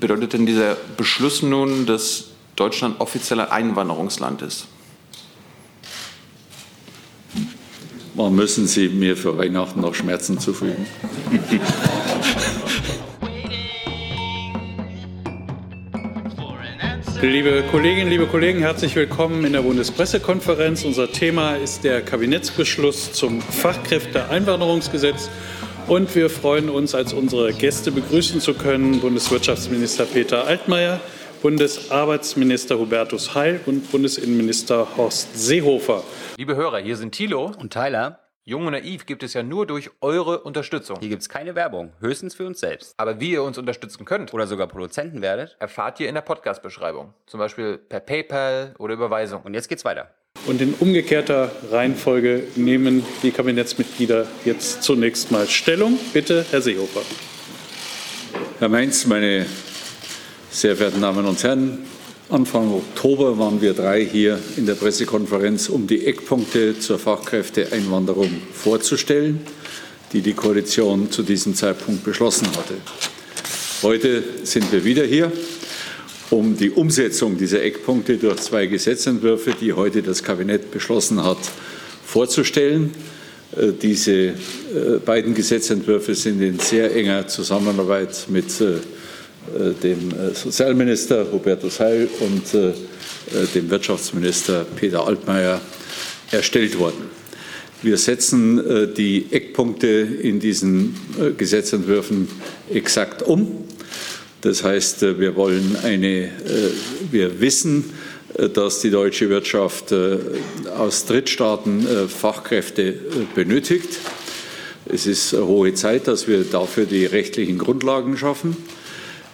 Bedeutet denn dieser Beschluss nun, dass Deutschland offizieller Einwanderungsland ist? Wann müssen Sie mir für Weihnachten noch Schmerzen zufügen? Liebe Kolleginnen, liebe Kollegen, herzlich willkommen in der Bundespressekonferenz. Unser Thema ist der Kabinettsbeschluss zum Fachkräfteeinwanderungsgesetz. Und wir freuen uns, als unsere Gäste begrüßen zu können Bundeswirtschaftsminister Peter Altmaier, Bundesarbeitsminister Hubertus Heil und Bundesinnenminister Horst Seehofer. Liebe Hörer, hier sind Thilo und Tyler. Jung und naiv gibt es ja nur durch eure Unterstützung. Hier gibt es keine Werbung, höchstens für uns selbst. Aber wie ihr uns unterstützen könnt oder sogar Produzenten werdet, erfahrt ihr in der Podcast-Beschreibung. Zum Beispiel per PayPal oder Überweisung. Und jetzt geht's weiter. Und in umgekehrter Reihenfolge nehmen die Kabinettsmitglieder jetzt zunächst mal Stellung. Bitte, Herr Seehofer. Herr Mainz, meine sehr verehrten Damen und Herren, Anfang Oktober waren wir drei hier in der Pressekonferenz, um die Eckpunkte zur Fachkräfteeinwanderung vorzustellen, die die Koalition zu diesem Zeitpunkt beschlossen hatte. Heute sind wir wieder hier, um die Umsetzung dieser Eckpunkte durch zwei Gesetzentwürfe, die heute das Kabinett beschlossen hat, vorzustellen. Äh, diese äh, beiden Gesetzentwürfe sind in sehr enger Zusammenarbeit mit äh, dem Sozialminister Hubertus Heil und dem Wirtschaftsminister Peter Altmaier erstellt worden. Wir setzen die Eckpunkte in diesen Gesetzentwürfen exakt um. Das heißt, wir wollen eine, wir wissen, dass die deutsche Wirtschaft aus Drittstaaten Fachkräfte benötigt. Es ist hohe Zeit, dass wir dafür die rechtlichen Grundlagen schaffen.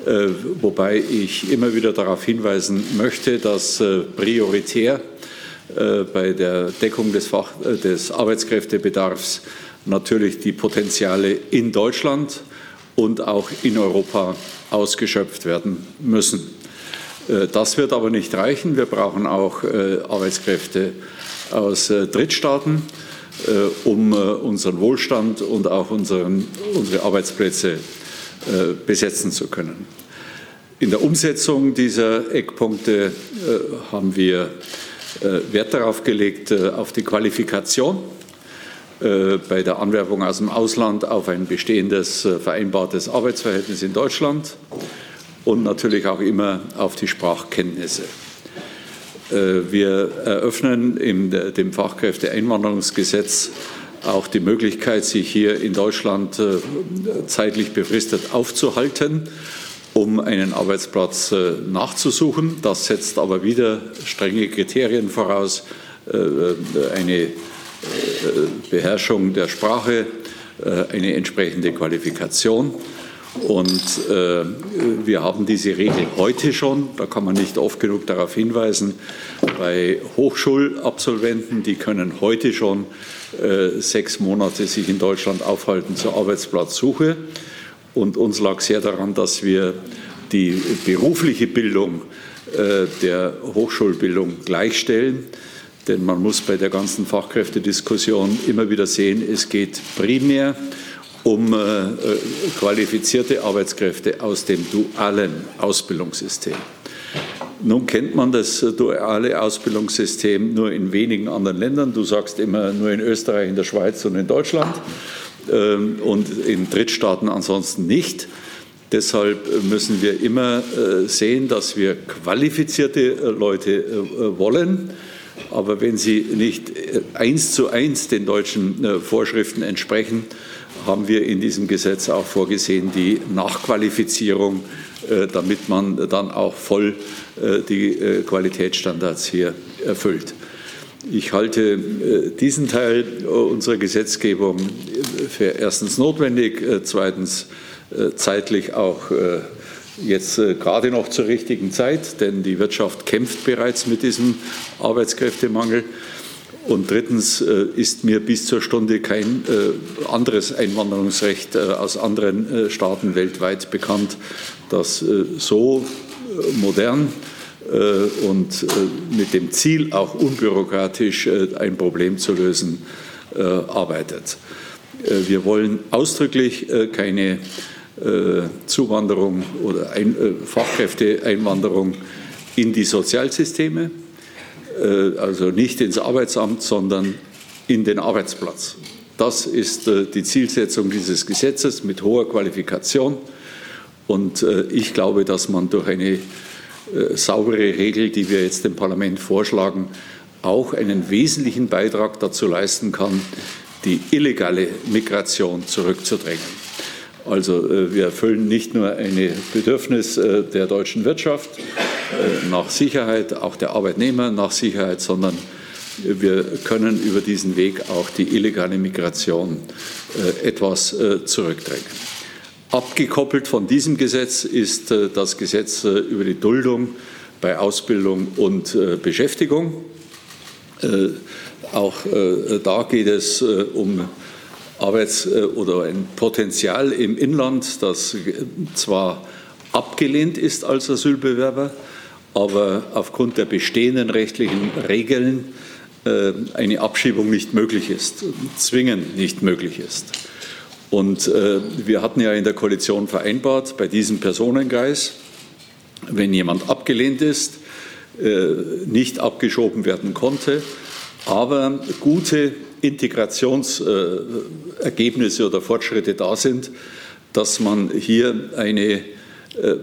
Äh, wobei ich immer wieder darauf hinweisen möchte, dass äh, prioritär äh, bei der Deckung des, Fach, des Arbeitskräftebedarfs natürlich die Potenziale in Deutschland und auch in Europa ausgeschöpft werden müssen. Das wird aber nicht reichen. Wir brauchen auch Arbeitskräfte aus Drittstaaten, um unseren Wohlstand und auch unseren, unsere Arbeitsplätze äh, besetzen zu können. In der Umsetzung dieser Eckpunkte äh, haben wir äh, Wert darauf gelegt, auf die Qualifikation bei der Anwerbung aus dem Ausland auf ein bestehendes vereinbartes Arbeitsverhältnis in Deutschland und natürlich auch immer auf die Sprachkenntnisse. Wir eröffnen in dem Fachkräfteeinwanderungsgesetz auch die Möglichkeit, sich hier in Deutschland äh, zeitlich befristet aufzuhalten, um einen Arbeitsplatz äh, nachzusuchen. Das setzt aber wieder strenge Kriterien voraus, äh, eine Beherrschung der Sprache, eine entsprechende Qualifikation. Und äh, wir haben diese Regel heute schon, da kann man nicht oft genug darauf hinweisen, bei Hochschulabsolventen, die können heute schon äh, sechs Monate sich in Deutschland aufhalten zur Arbeitsplatzsuche. Und uns lag sehr daran, dass wir die berufliche Bildung äh, der Hochschulbildung gleichstellen. Denn man muss bei der ganzen Fachkräftediskussion immer wieder sehen, es geht primär um äh, qualifizierte Arbeitskräfte aus dem dualen Ausbildungssystem. Nun kennt man das duale Ausbildungssystem nur in wenigen anderen Ländern. Du sagst immer nur in Österreich, in der Schweiz und in Deutschland ähm, und in Drittstaaten ansonsten nicht. Deshalb müssen wir immer äh, sehen, dass wir qualifizierte äh, Leute äh, wollen. Aber wenn sie nicht eins zu eins den deutschen Vorschriften entsprechen, haben wir in diesem Gesetz auch vorgesehen, die Nachqualifizierung, damit man dann auch voll äh, die äh, Qualitätsstandards hier erfüllt. Ich halte äh, diesen Teil unserer Gesetzgebung für erstens notwendig, zweitens zeitlich auch jetzt gerade noch zur richtigen Zeit, denn die Wirtschaft kämpft bereits mit diesem Arbeitskräftemangel. Und drittens ist mir bis zur Stunde kein anderes Einwanderungsrecht aus anderen Staaten weltweit bekannt, das so modern äh, und äh, mit dem Ziel, auch unbürokratisch äh, ein Problem zu lösen, arbeitet. Wir wollen ausdrücklich keine Zuwanderung oder Ein Fachkräfteeinwanderung in die Sozialsysteme, also nicht ins Arbeitsamt, sondern in den Arbeitsplatz. Das ist die Zielsetzung dieses Gesetzes mit hoher Qualifikation. Und ich glaube, dass man durch eine saubere Regel, die wir jetzt dem Parlament vorschlagen, auch einen wesentlichen Beitrag dazu leisten kann, die illegale Migration zurückzudrängen. Also äh, wir erfüllen nicht nur ein Bedürfnis äh, der deutschen Wirtschaft äh, nach Sicherheit, auch der Arbeitnehmer nach Sicherheit, sondern wir können über diesen Weg auch die illegale Migration etwas zurückdrängen. Abgekoppelt von diesem Gesetz ist das Gesetz über die Duldung bei Ausbildung und Beschäftigung. Auch da geht es um Arbeits- äh, oder ein Potenzial im Inland, das zwar abgelehnt ist als Asylbewerber, aber aufgrund der bestehenden rechtlichen Regeln äh, eine Abschiebung nicht möglich ist, zwingend nicht möglich ist. Und äh, wir hatten ja in der Koalition vereinbart, bei diesem Personenkreis, wenn jemand abgelehnt ist, nicht abgeschoben werden konnte, aber gute Integrationsergebnisse oder Fortschritte da sind, dass man hier eine äh,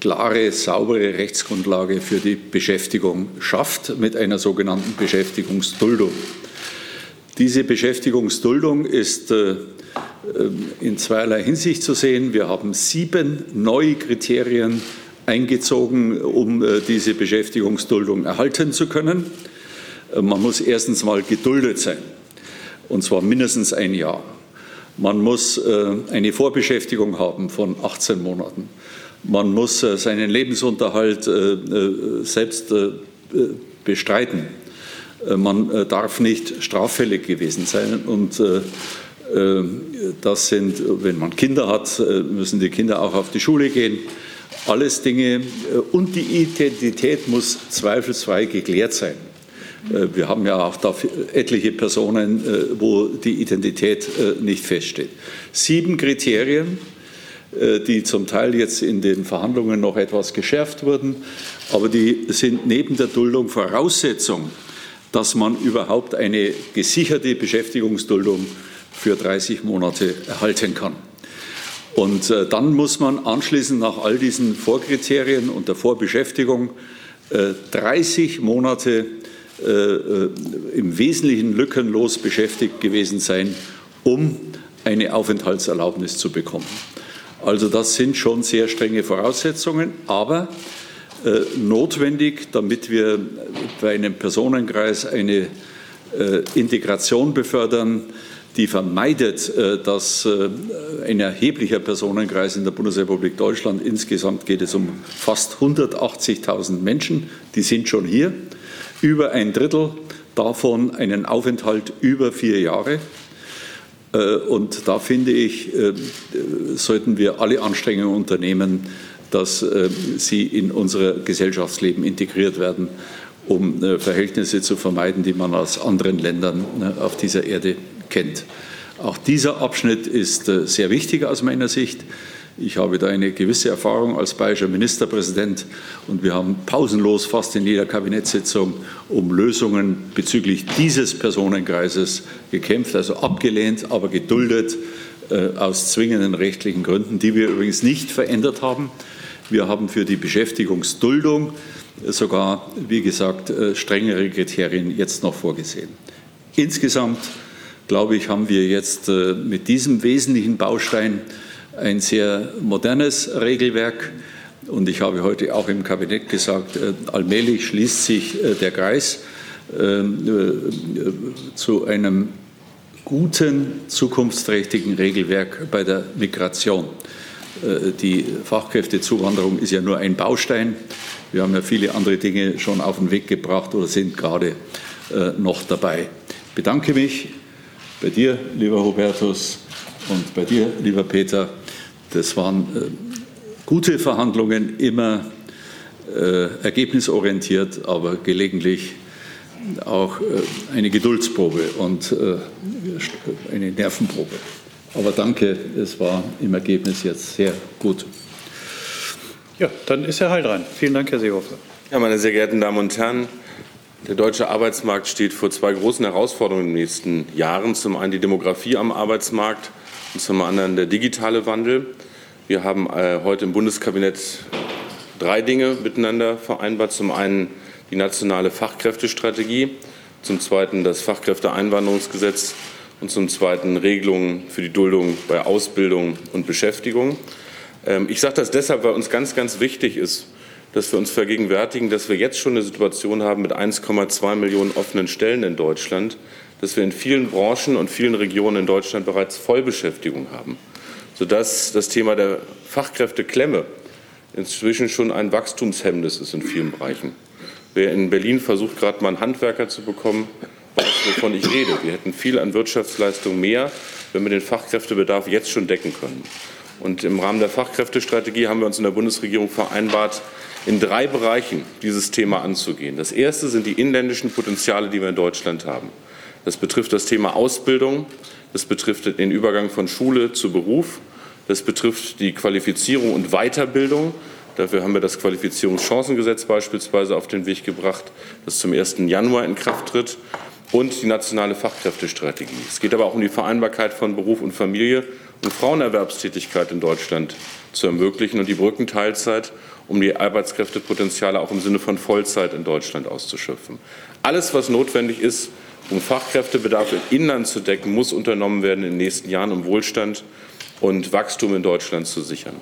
klare, saubere Rechtsgrundlage für die Beschäftigung schafft mit einer sogenannten Beschäftigungsduldung. Diese Beschäftigungsduldung ist äh, in zweierlei Hinsicht zu sehen. Wir haben sieben neue Kriterien eingezogen, um äh, diese Beschäftigungsduldung erhalten zu können. Man muss erstens mal geduldet sein und zwar mindestens ein Jahr. Man muss äh, eine Vorbeschäftigung haben von 18 Monaten. Man muss äh, seinen Lebensunterhalt äh, selbst bestreiten. Man darf nicht straffällig gewesen sein. Und das sind, wenn man Kinder hat, müssen die Kinder auch auf die Schule gehen. Alles Dinge. Und die Identität muss zweifelsfrei geklärt sein. Äh, wir haben ja auch da etliche Personen, äh, wo die Identität äh, nicht feststeht. Sieben Kriterien, die zum Teil jetzt in den Verhandlungen noch etwas geschärft wurden, aber die sind neben der Duldung Voraussetzung, dass man überhaupt eine gesicherte Beschäftigungsduldung für 30 Monate erhalten kann. Und dann muss man anschließend nach all diesen Vorkriterien und der Vorbeschäftigung 30 Monate im Wesentlichen lückenlos beschäftigt gewesen sein, um eine Aufenthaltserlaubnis zu bekommen. Also das sind schon sehr strenge Voraussetzungen, aber äh, notwendig, damit wir bei einem Personenkreis eine äh, Integration befördern, die vermeidet, äh, dass äh, ein erheblicher Personenkreis in der Bundesrepublik Deutschland, insgesamt geht es um fast 180.000 Menschen, die sind schon hier, über ein Drittel davon einen Aufenthalt über vier Jahre. Äh, und da finde ich, äh, sollten wir alle Anstrengungen unternehmen, dass äh, sie in unser Gesellschaftsleben integriert werden, um Verhältnisse zu vermeiden, die man aus anderen Ländern auf dieser Erde kennt. Auch dieser Abschnitt ist sehr wichtig aus meiner Sicht. Ich habe da eine gewisse Erfahrung als bayerischer Ministerpräsident und wir haben pausenlos fast in jeder Kabinettssitzung um Lösungen bezüglich dieses Personenkreises gekämpft, also abgelehnt, aber geduldet äh, aus zwingenden rechtlichen Gründen, die wir übrigens nicht verändert haben. Wir haben für die Beschäftigungsduldung sogar, wie gesagt, äh, strengere Kriterien jetzt noch vorgesehen. Insgesamt, glaube ich, haben wir jetzt äh, mit diesem wesentlichen Baustein ein sehr modernes Regelwerk. Und ich habe heute auch im Kabinett gesagt, äh, allmählich schließt sich äh, der Kreis äh, zu einem guten, zukunftsträchtigen Regelwerk bei der Migration. Die Fachkräftezuwanderung ist ja nur ein Baustein. Wir haben ja viele andere Dinge schon auf den Weg gebracht oder sind gerade noch dabei. Ich bedanke mich bei dir, lieber Hubertus, und bei dir, lieber Peter, das waren äh, gute Verhandlungen, immer äh, ergebnisorientiert, aber gelegentlich auch äh, eine Geduldsprobe und äh, eine Nervenprobe. Aber danke, es war im Ergebnis jetzt sehr gut. Ja, dann ist Herr Heil Vielen Dank, Herr Seehofer. Ja, meine sehr geehrten Damen und Herren, der deutsche Arbeitsmarkt steht vor zwei großen Herausforderungen in den nächsten Jahren. Zum einen die Demografie am Arbeitsmarkt und zum anderen der digitale Wandel. Wir haben äh, heute im Bundeskabinett drei Dinge miteinander vereinbart. Zum einen die nationale Fachkräftestrategie, zum zweiten das Fachkräfteeinwanderungsgesetz und zum zweiten Regelungen für die Duldung bei Ausbildung und Beschäftigung. Ähm, ich sage das deshalb, weil uns ganz, ganz wichtig ist, dass wir uns vergegenwärtigen, dass wir jetzt schon eine Situation haben mit 1,2 Millionen offenen Stellen in Deutschland, dass wir in vielen Branchen und vielen Regionen in Deutschland bereits Vollbeschäftigung haben sodass das Thema der Fachkräfteklemme inzwischen schon ein Wachstumshemmnis ist in vielen Bereichen. Wer in Berlin versucht, gerade mal einen Handwerker zu bekommen, weiß, wovon ich rede. Wir hätten viel an Wirtschaftsleistung mehr, wenn wir den Fachkräftebedarf jetzt schon decken können. Und im Rahmen der Fachkräftestrategie haben wir uns in der Bundesregierung vereinbart, in drei Bereichen dieses Thema anzugehen. Das erste sind die inländischen Potenziale, die wir in Deutschland haben. Das betrifft das Thema Ausbildung, das betrifft den Übergang von Schule zu Beruf. Das betrifft die Qualifizierung und Weiterbildung. Dafür haben wir das Qualifizierungschancengesetz beispielsweise auf den Weg gebracht, das zum 1. Januar in Kraft tritt, und die nationale Fachkräftestrategie. Es geht aber auch um die Vereinbarkeit von Beruf und Familie und Frauenerwerbstätigkeit in Deutschland zu ermöglichen und die Brückenteilzeit, um die Arbeitskräftepotenziale auch im Sinne von Vollzeit in Deutschland auszuschöpfen. Alles, was notwendig ist, um Fachkräftebedarf im Inland zu decken, muss unternommen werden in den nächsten Jahren, um Wohlstand und Wachstum in Deutschland zu sichern.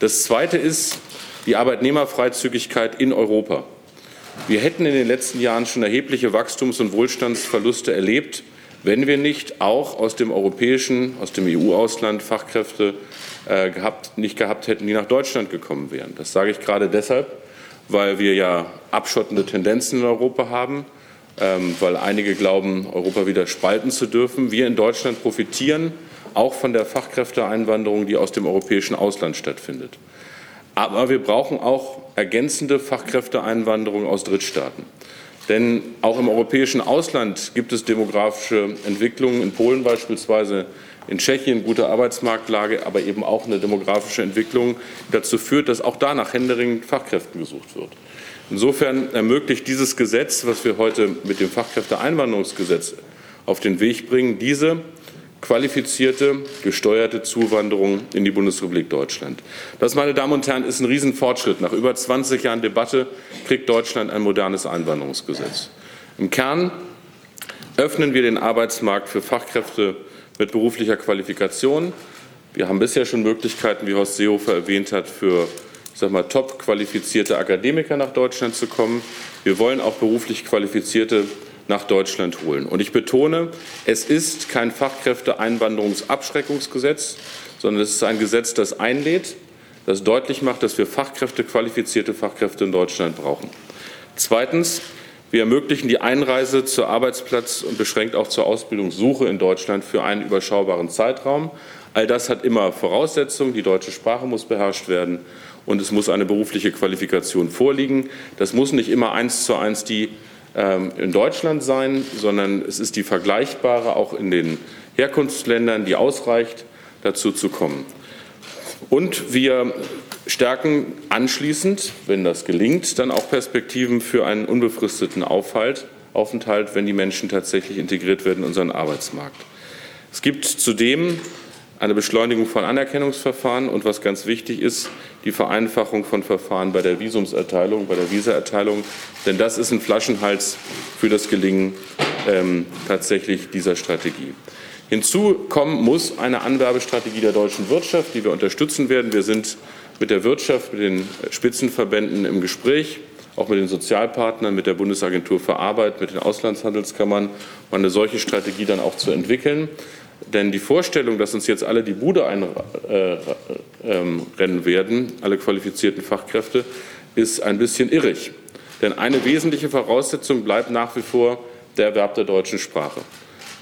Das Zweite ist die Arbeitnehmerfreizügigkeit in Europa. Wir hätten in den letzten Jahren schon erhebliche Wachstums- und Wohlstandsverluste erlebt, wenn wir nicht auch aus dem europäischen, aus dem EU-Ausland Fachkräfte äh, gehabt, nicht gehabt hätten, die nach Deutschland gekommen wären. Das sage ich gerade deshalb, weil wir ja abschottende Tendenzen in Europa haben weil einige glauben, Europa wieder spalten zu dürfen. Wir in Deutschland profitieren auch von der Fachkräfteeinwanderung, die aus dem europäischen Ausland stattfindet. Aber wir brauchen auch ergänzende Fachkräfteeinwanderung aus Drittstaaten. Denn auch im europäischen Ausland gibt es demografische Entwicklungen, in Polen beispielsweise, in Tschechien gute Arbeitsmarktlage, aber eben auch eine demografische Entwicklung, die dazu führt, dass auch da nach händeringend Fachkräften gesucht wird. Insofern ermöglicht dieses Gesetz, was wir heute mit dem Fachkräfteeinwanderungsgesetz auf den Weg bringen, diese qualifizierte, gesteuerte Zuwanderung in die Bundesrepublik Deutschland. Das, meine Damen und Herren, ist ein Riesenfortschritt. Nach über 20 Jahren Debatte kriegt Deutschland ein modernes Einwanderungsgesetz. Im Kern öffnen wir den Arbeitsmarkt für Fachkräfte mit beruflicher Qualifikation. Wir haben bisher schon Möglichkeiten, wie Horst Seehofer erwähnt hat, für sag mal, top qualifizierte Akademiker nach Deutschland zu kommen. Wir wollen auch beruflich Qualifizierte nach Deutschland holen. Und ich betone, es ist kein Fachkräfteeinwanderungsabschreckungsgesetz, sondern es ist ein Gesetz, das einlädt, das deutlich macht, dass wir Fachkräfte, qualifizierte Fachkräfte in Deutschland brauchen. Zweitens, wir ermöglichen die Einreise zur Arbeitsplatz und beschränkt auch zur Ausbildungssuche in Deutschland für einen überschaubaren Zeitraum. All das hat immer Voraussetzungen. Die deutsche Sprache muss beherrscht werden und es muss eine berufliche Qualifikation vorliegen. Das muss nicht immer eins zu eins die ähm, in Deutschland sein, sondern es ist die vergleichbare auch in den Herkunftsländern, die ausreicht, dazu zu kommen. Und wir stärken anschließend, wenn das gelingt, dann auch Perspektiven für einen unbefristeten Aufhalt, Aufenthalt, wenn die Menschen tatsächlich integriert werden in unseren Arbeitsmarkt. Es gibt zudem eine Beschleunigung von Anerkennungsverfahren und was ganz wichtig ist, die Vereinfachung von Verfahren bei der Visumserteilung, bei der Visaerteilung, denn das ist ein Flaschenhals für das Gelingen ähm, tatsächlich dieser Strategie. Hinzu kommen muss eine Anwerbestrategie der deutschen Wirtschaft, die wir unterstützen werden. Wir sind mit der Wirtschaft, mit den Spitzenverbänden im Gespräch, auch mit den Sozialpartnern, mit der Bundesagentur für Arbeit, mit den Auslandhandelskammern, um eine solche Strategie dann auch zu entwickeln. Denn die Vorstellung, dass uns jetzt alle die Bude einrennen äh, werden, alle qualifizierten Fachkräfte, ist ein bisschen irrig. Denn eine wesentliche Voraussetzung bleibt nach wie vor der Erwerb der deutschen Sprache.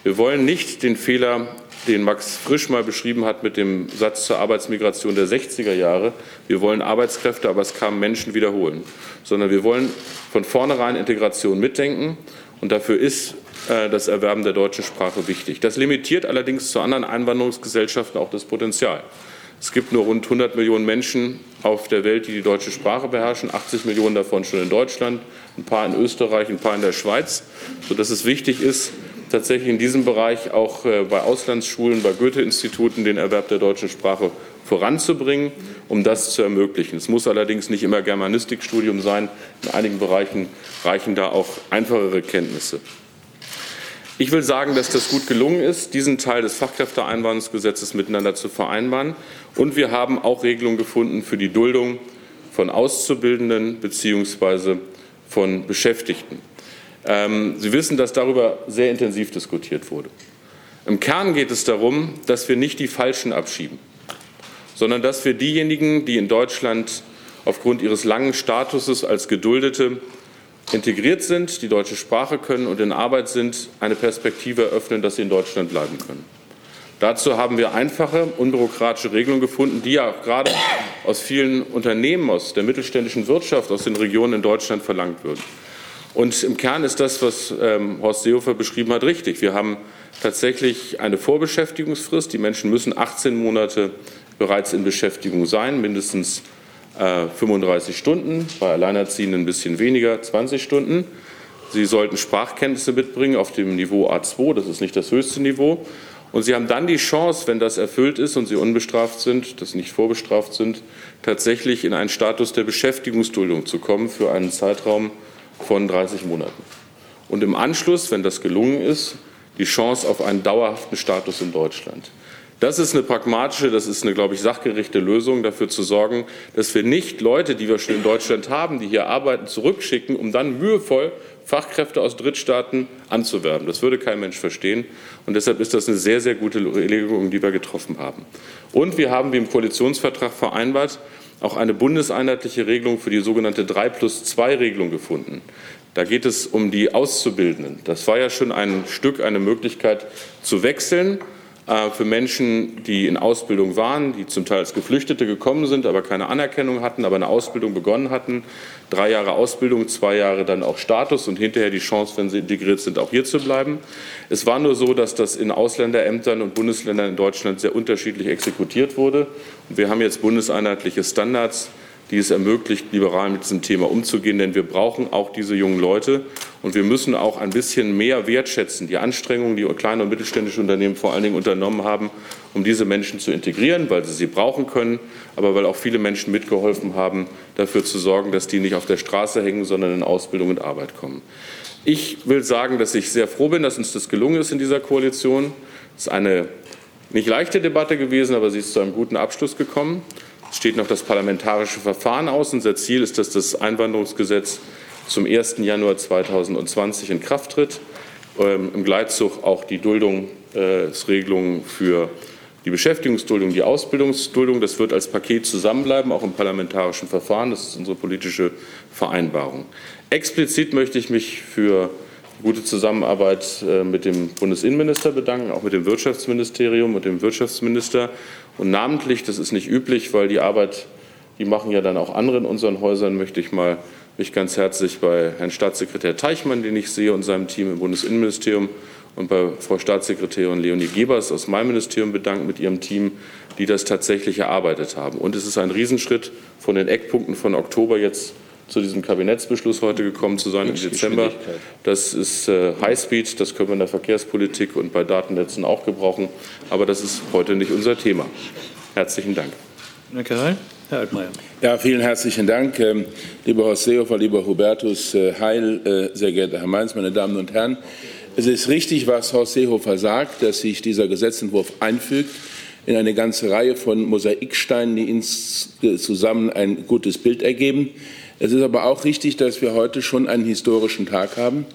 Wir wollen nicht den Fehler, den Max Frisch mal beschrieben hat mit dem Satz zur Arbeitsmigration der 60er Jahre, wir wollen Arbeitskräfte, aber es kamen Menschen wiederholen, sondern wir wollen von vornherein Integration mitdenken. Und dafür ist äh, das Erwerben der deutschen Sprache wichtig. Das limitiert allerdings zu anderen Einwanderungsgesellschaften auch das Potenzial. Es gibt nur rund 100 Millionen Menschen auf der Welt, die die deutsche Sprache beherrschen, 80 Millionen davon schon in Deutschland, ein paar in Österreich, ein paar in der Schweiz, sodass es wichtig ist, tatsächlich in diesem Bereich auch äh, bei Auslandsschulen, bei Goethe-Instituten den Erwerb der deutschen Sprache voranzubringen, um das zu ermöglichen. Es muss allerdings nicht immer Germanistikstudium sein. In einigen Bereichen reichen da auch einfachere Kenntnisse. Ich will sagen, dass das gut gelungen ist, diesen Teil des Fachkräfteeinwanderungsgesetzes miteinander zu vereinbaren. Und wir haben auch Regelungen gefunden für die Duldung von Auszubildenden bzw. von Beschäftigten. Ähm, Sie wissen, dass darüber sehr intensiv diskutiert wurde. Im Kern geht es darum, dass wir nicht die Falschen abschieben, sondern dass wir diejenigen, die in Deutschland aufgrund ihres langen Statuses als Geduldete integriert sind, die deutsche Sprache können und in Arbeit sind, eine Perspektive eröffnen, dass sie in Deutschland bleiben können. Dazu haben wir einfache, unbürokratische Regelungen gefunden, die ja auch gerade aus vielen Unternehmen, aus der mittelständischen Wirtschaft, aus den Regionen in Deutschland verlangt wird. Und im Kern ist das, was ähm, Horst Seehofer beschrieben hat, richtig. Wir haben tatsächlich eine Vorbeschäftigungsfrist. Die Menschen müssen 18 Monate bereits in Beschäftigung sein, mindestens 35 äh, Stunden, bei Alleinerziehenden ein bisschen weniger, 20 Stunden. Sie sollten Sprachkenntnisse mitbringen auf dem Niveau A2, das ist nicht das höchste Niveau. Und Sie haben dann die Chance, wenn das erfüllt ist und Sie unbestraft sind, dass Sie nicht vorbestraft sind, tatsächlich in einen Status der Beschäftigungsduldung zu kommen für einen Zeitraum von 30 Monaten. Und im Anschluss, wenn das gelungen ist, die Chance auf einen dauerhaften Status in Deutschland. Das ist eine pragmatische, das ist eine, glaube ich, sachgerechte Lösung, dafür zu sorgen, dass wir nicht Leute, die wir schon in Deutschland haben, die hier arbeiten, zurückschicken, um dann mühevoll Fachkräfte aus Drittstaaten anzuwerben. Das würde kein Mensch verstehen. Und deshalb ist das eine sehr, sehr gute Regelung, die wir getroffen haben. Und wir haben, wie im Koalitionsvertrag vereinbart, auch eine bundeseinheitliche Regelung für die sogenannte 3 plus 2 Regelung gefunden. Da geht es um die Auszubildenden. Das war ja schon ein Stück eine Möglichkeit zu wechseln für Menschen, die in Ausbildung waren, die zum Teil als Geflüchtete gekommen sind, aber keine Anerkennung hatten, aber eine Ausbildung begonnen hatten. Drei Jahre Ausbildung, zwei Jahre dann auch Status und hinterher die Chance, wenn sie integriert sind, auch hier zu bleiben. Es war nur so, dass das in Ausländerämtern und Bundesländern in Deutschland sehr unterschiedlich exekutiert wurde. Und wir haben jetzt bundeseinheitliche Standards die es ermöglicht, liberal mit diesem Thema umzugehen. Denn wir brauchen auch diese jungen Leute. Und wir müssen auch ein bisschen mehr wertschätzen, die Anstrengungen, die kleine und mittelständische Unternehmen vor allen Dingen unternommen haben, um diese Menschen zu integrieren, weil sie sie brauchen können, aber weil auch viele Menschen mitgeholfen haben, dafür zu sorgen, dass die nicht auf der Straße hängen, sondern in Ausbildung und Arbeit kommen. Ich will sagen, dass ich sehr froh bin, dass uns das gelungen ist in dieser Koalition. Es ist eine nicht leichte Debatte gewesen, aber sie ist zu einem guten Abschluss gekommen. Es steht noch das parlamentarische Verfahren aus. Unser Ziel ist, dass das Einwanderungsgesetz zum 1. Januar 2020 in Kraft tritt. Ähm, Im Gleitzug auch die Duldungsregelungen äh, für die Beschäftigungsduldung, die Ausbildungsduldung. Das wird als Paket zusammenbleiben, auch im parlamentarischen Verfahren. Das ist unsere politische Vereinbarung. Explizit möchte ich mich für gute Zusammenarbeit äh, mit dem Bundesinnenminister bedanken, auch mit dem Wirtschaftsministerium und dem Wirtschaftsminister. Und namentlich, das ist nicht üblich, weil die Arbeit, die machen ja dann auch andere in unseren Häusern, möchte ich mal mich ganz herzlich bei Herrn Staatssekretär Teichmann, den ich sehe, und seinem Team im Bundesinnenministerium und bei Frau Staatssekretärin Leonie Gebers aus meinem Ministerium bedanken mit ihrem Team, die das tatsächlich erarbeitet haben. Und es ist ein Riesenschritt von den Eckpunkten von Oktober jetzt zu diesem Kabinettsbeschluss heute gekommen zu sein im Dezember. Das ist äh, Highspeed, das können wir in der Verkehrspolitik und bei Datennetzen auch gebrauchen, aber das ist heute nicht unser Thema. Herzlichen Dank. Danke, Herr Altmaier. Ja, vielen herzlichen Dank, ähm, lieber Horst Seehofer, lieber Hubertus äh, Heil, äh, sehr geehrter Herr Mainz, meine Damen und Herren. Es ist richtig, was Horst Seehofer sagt, dass sich dieser Gesetzentwurf einfügt in eine ganze Reihe von Mosaiksteinen, die ins, zusammen ein gutes Bild ergeben. Es ist aber auch richtig, dass wir heute schon einen historischen Tag haben,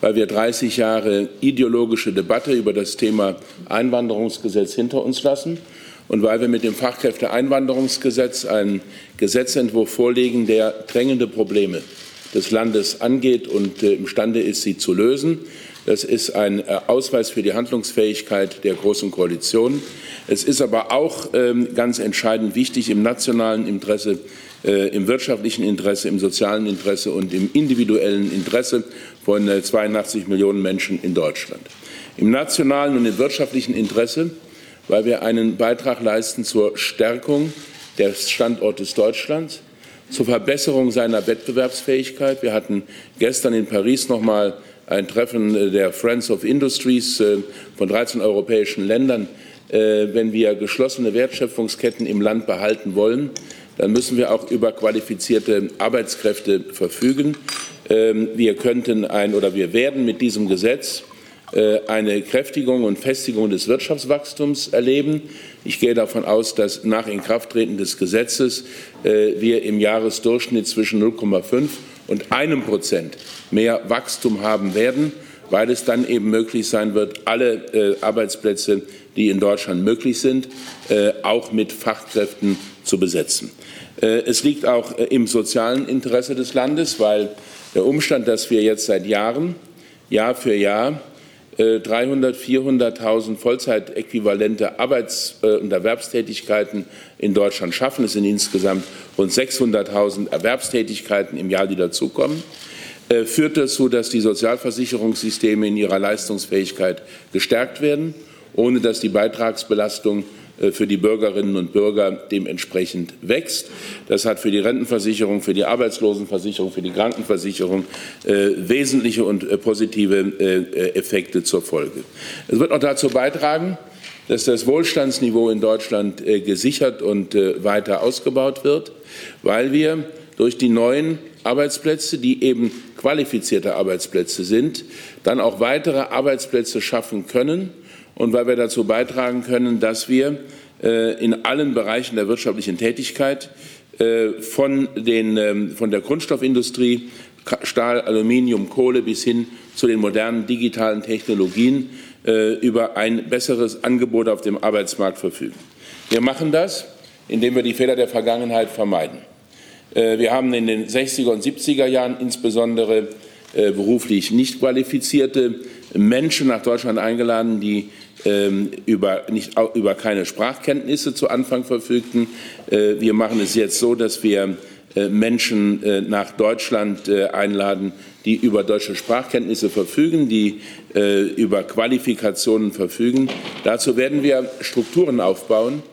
weil wir 30 Jahre ideologische Debatte über das Thema Einwanderungsgesetz hinter uns lassen und weil wir mit dem Fachkräfteeinwanderungsgesetz einen Gesetzentwurf vorlegen, der drängende Probleme des Landes angeht und äh, imstande ist, sie zu lösen. Das ist ein äh, Ausweis für die Handlungsfähigkeit der Großen Koalition. Es ist aber auch ähm, ganz entscheidend wichtig im nationalen Interesse, im wirtschaftlichen Interesse, im sozialen Interesse und im individuellen Interesse von 82 Millionen Menschen in Deutschland. Im nationalen und im wirtschaftlichen Interesse, weil wir einen Beitrag leisten zur Stärkung des Standortes Deutschlands, zur Verbesserung seiner Wettbewerbsfähigkeit. Wir hatten gestern in Paris noch mal ein Treffen der Friends of Industries äh, von 13 europäischen Ländern. Äh, wenn wir geschlossene Wertschöpfungsketten im Land behalten wollen, dann müssen wir auch über qualifizierte Arbeitskräfte verfügen. Ähm, wir könnten ein oder wir werden mit diesem Gesetz äh, eine Kräftigung und Festigung des Wirtschaftswachstums erleben. Ich gehe davon aus, dass nach Inkrafttreten des Gesetzes äh, wir im Jahresdurchschnitt zwischen 0,5 und einem Prozent mehr Wachstum haben werden, weil es dann eben möglich sein wird, alle äh, Arbeitsplätze, die in Deutschland möglich sind, auch mit Fachkräften zu besetzen. Es liegt auch im sozialen Interesse des Landes, weil der Umstand, dass wir jetzt seit Jahren, Jahr für Jahr 300, 400.000 Vollzeitäquivalente Arbeits- äh, und Erwerbstätigkeiten in Deutschland schaffen. Es sind insgesamt rund 600.000 Erwerbstätigkeiten im Jahr, die dazukommen äh, führt dazu, dass die Sozialversicherungssysteme in ihrer Leistungsfähigkeit gestärkt werden, ohne dass die Beitragsbelastung äh, für die Bürgerinnen und Bürger dementsprechend wächst. Das hat für die Rentenversicherung, für die Arbeitslosenversicherung, für die Krankenversicherung äh, wesentliche und äh, positive äh, Effekte zur Folge. Es wird auch dazu beitragen, dass das Wohlstandsniveau in Deutschland äh, gesichert und äh, weiter ausgebaut wird, weil wir durch die neuen Arbeitsplätze, die eben qualifizierte Arbeitsplätze sind, dann auch weitere Arbeitsplätze schaffen können und weil wir dazu beitragen können, dass wir äh, in allen Bereichen der wirtschaftlichen Tätigkeit äh, von, den, ähm, von der Grundstoffindustrie, Stahl, Aluminium, Kohle bis hin zu den modernen digitalen Technologien äh, über ein besseres Angebot auf dem Arbeitsmarkt verfügen. Wir machen das, indem wir die Fehler der Vergangenheit vermeiden. Wir haben in den 60er und 70er Jahren insbesondere beruflich nicht qualifizierte Menschen nach Deutschland eingeladen, die über, nicht, über keine Sprachkenntnisse zu Anfang verfügten. Äh, wir machen es jetzt so, dass wir äh, Menschen äh, nach Deutschland einladen, die über deutsche Sprachkenntnisse verfügen, die über Qualifikationen verfügen. Dazu werden wir Strukturen aufbauen,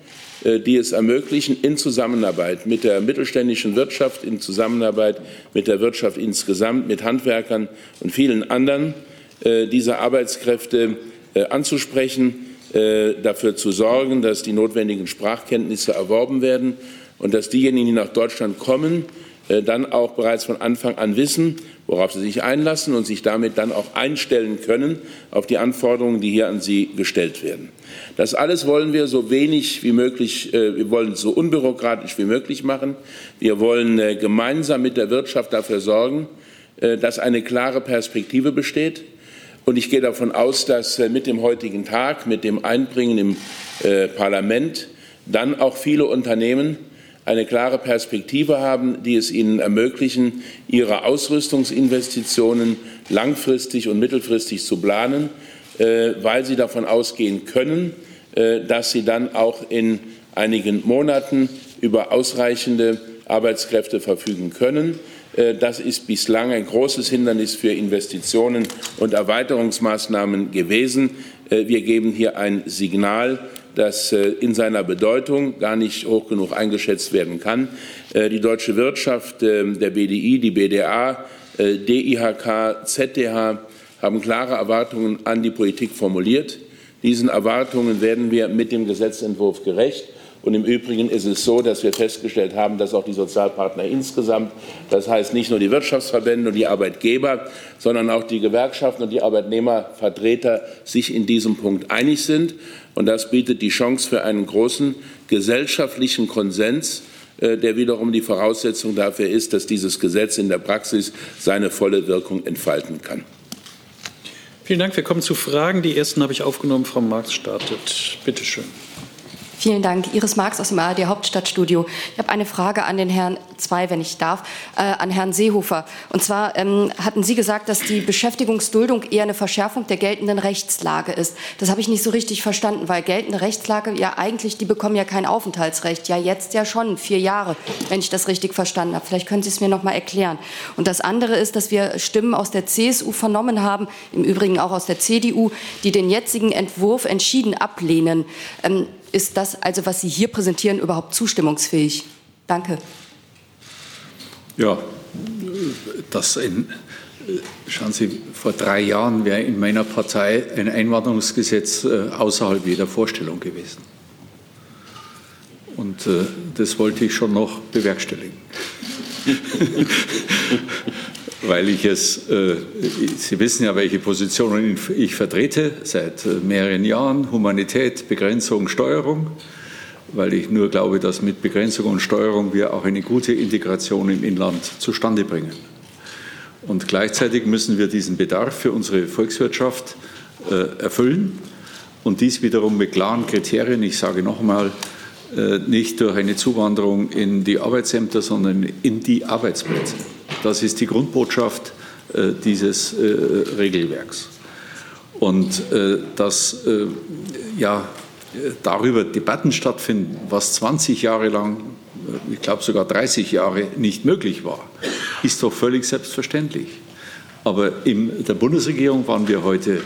die es ermöglichen, in Zusammenarbeit mit der mittelständischen Wirtschaft, in Zusammenarbeit mit der Wirtschaft insgesamt, mit Handwerkern und vielen anderen, diese Arbeitskräfte anzusprechen, äh, dafür zu sorgen, dass die notwendigen Sprachkenntnisse erworben werden und dass diejenigen, die nach Deutschland kommen, äh, dann auch bereits von Anfang an wissen, worauf sie sich einlassen und sich damit dann auch einstellen können auf die Anforderungen, die hier an sie gestellt werden. Das alles wollen wir so wenig wie möglich, wir wollen so unbürokratisch wie möglich machen. Wir wollen gemeinsam mit der Wirtschaft dafür sorgen, dass eine klare Perspektive besteht und ich gehe davon aus, dass äh, mit dem heutigen Tag, mit dem Einbringen im äh, Parlament, dann auch viele Unternehmen eine klare Perspektive haben, die es ihnen ermöglichen, ihre Ausrüstungsinvestitionen langfristig und mittelfristig zu planen, äh, weil sie davon ausgehen können, dass sie dann auch in einigen Monaten über ausreichende Arbeitskräfte verfügen können. Äh, das ist bislang ein großes Hindernis für Investitionen und Erweiterungsmaßnahmen gewesen. Äh, wir geben hier ein Signal, das äh, in seiner Bedeutung gar nicht hoch genug eingeschätzt werden kann. Die deutsche Wirtschaft, der BDI, die BDA, DIHK, ZDH haben klare Erwartungen an die Politik formuliert. Diesen Erwartungen werden wir mit dem Gesetzentwurf gerecht. Und im Übrigen ist es so, dass wir festgestellt haben, dass auch die Sozialpartner insgesamt, das heißt nicht nur die Wirtschaftsverbände und die Arbeitgeber, sondern auch die Gewerkschaften und die Arbeitnehmervertreter sich in diesem Punkt einig sind. Und das bietet die Chance für einen großen gesellschaftlichen Konsens, äh, der wiederum die Voraussetzung dafür ist, dass dieses Gesetz in der Praxis seine volle Wirkung entfalten kann. Vielen Dank. Wir kommen zu Fragen. Die ersten habe ich aufgenommen. Frau Marx startet. Bitte schön. Vielen Dank. Iris Marx aus dem ARD Hauptstadtstudio. Ich habe eine Frage an den Herrn zwei, wenn ich darf, äh, an Herrn Seehofer. Und zwar ähm, hatten Sie gesagt, dass die Beschäftigungsduldung eher eine Verschärfung der geltenden Rechtslage ist. Das habe ich nicht so richtig verstanden, weil geltende Rechtslage ja eigentlich, die bekommen ja kein Aufenthaltsrecht. Ja, jetzt ja schon, vier Jahre, wenn ich das richtig verstanden habe. Vielleicht können Sie es mir noch mal erklären. Und das andere ist, dass wir Stimmen aus der CSU vernommen haben, im Übrigen auch aus der CDU, die den jetzigen Entwurf entschieden ablehnen. Ähm, ist das also, was Sie hier präsentieren, überhaupt zustimmungsfähig? Danke. Ja, das in, schauen Sie, vor drei Jahren wäre in meiner Partei ein Einwanderungsgesetz äh, außerhalb jeder Vorstellung gewesen. Und äh, das wollte ich schon noch bewerkstelligen. Weil ich es, äh, Sie wissen ja, welche Positionen ich vertrete seit mehreren Jahren, Humanität, Begrenzung, Steuerung weil ich nur glaube, dass mit Begrenzung und Steuerung wir auch eine gute Integration im Inland zustande bringen. Und gleichzeitig müssen wir diesen Bedarf für unsere Volkswirtschaft äh, erfüllen und dies wiederum mit klaren Kriterien, ich sage nochmal, äh, nicht durch eine Zuwanderung in die Arbeitsämter, sondern in die Arbeitsplätze. Das ist die Grundbotschaft äh, dieses äh, Regelwerks. Und äh, das äh, ja, darüber Debatten stattfinden, was 20 Jahre lang, ich glaube sogar 30 Jahre nicht möglich war, ist doch völlig selbstverständlich. Aber in der Bundesregierung waren wir heute